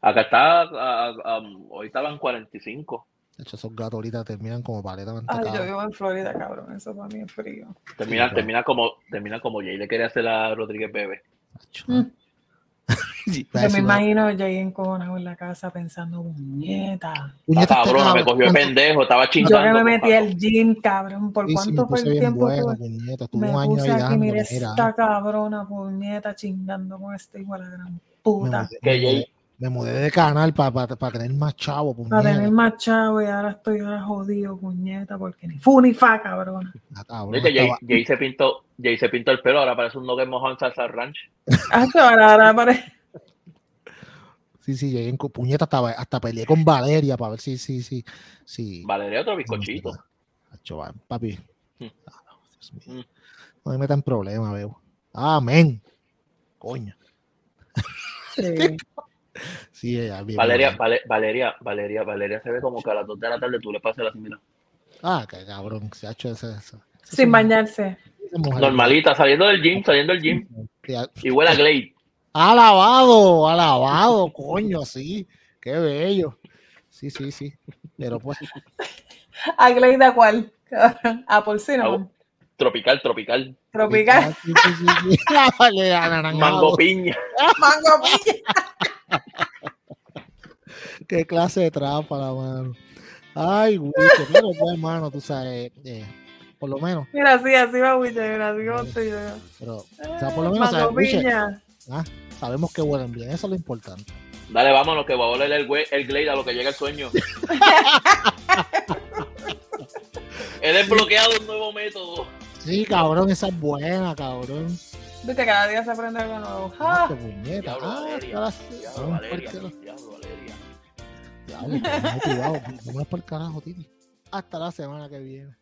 C: Acá está, uh, um, hoy estaban 45.
A: De hecho, esos gatos ahorita terminan como paleta
B: Ay, yo vivo en Florida, cabrón. Eso para mí es frío.
C: Termina, sí, termina como, termina como Jay le quería hacer a Rodríguez Bebe.
B: Mm. Yo me imagino Jay encojonado en la casa pensando, puñeta.
C: Puñeta, ah, cabrón, me cogió el pendejo, estaba chingando.
B: Yo que me metí al gym, cabrón. ¿Por cuánto fue el tiempo? Bueno, puñeta, me un puse aquí, mira esta cabrona, puñeta, chingando con este igual a gran puta.
A: Que me mudé de canal para pa, tener más chavo,
B: puñeta. Para tener más chavo y ahora estoy ahora jodido, puñeta, porque ni fu ni fa, cabrón.
C: Ah, cabrón Jay, Jay, se pintó, Jay se pintó el pelo, ahora parece un que mojado en salsa ranch.
B: Ah, ahora, ahora parece...
A: Sí, sí, Jay en puñeta hasta, hasta peleé con Valeria para ver si, sí, sí, sí.
C: Valeria otro bizcochito.
A: Papi. Hmm. Ah, mm. no, me metan problema, veo. Amén. Coño.
C: Sí. Sí, Valeria, Valeria, Valeria, Valeria se ve como que a las 2 de la tarde tú le pasas la simila.
A: Ah, qué cabrón, se ha hecho eso.
B: Sin bañarse.
C: Normalita, saliendo del gym, saliendo del gym. Y huele a Glade.
A: Alabado, alabado, coño, sí. Qué bello. Sí, sí, sí. Pero pues.
B: ¿A Glade a cuál? A por
C: Tropical, tropical.
B: Tropical.
C: Mango piña.
B: Mango piña.
A: Qué clase de trampa, la mano. Ay, güey, pero pues, hermano, tú sabes, eh, por lo menos.
B: Mira, sí, así va, güey, mira, así va
A: Pero, o sea, por lo menos, sabes, ah, sabemos que huelen bien, eso es lo importante.
C: Dale, vámonos, que va a oler el, el Glade a lo que llega el sueño. He desbloqueado un nuevo método.
A: Sí, cabrón, esa es buena, cabrón.
B: Viste, cada día se aprende algo nuevo. ¡Ah! ¡Qué
C: puñeta! Diablo, ah, Valeria. Diablo, Valeria. Diablo, Valeria.
A: Diablo, cuidado, por el carajo, Titi. Hasta la semana que viene.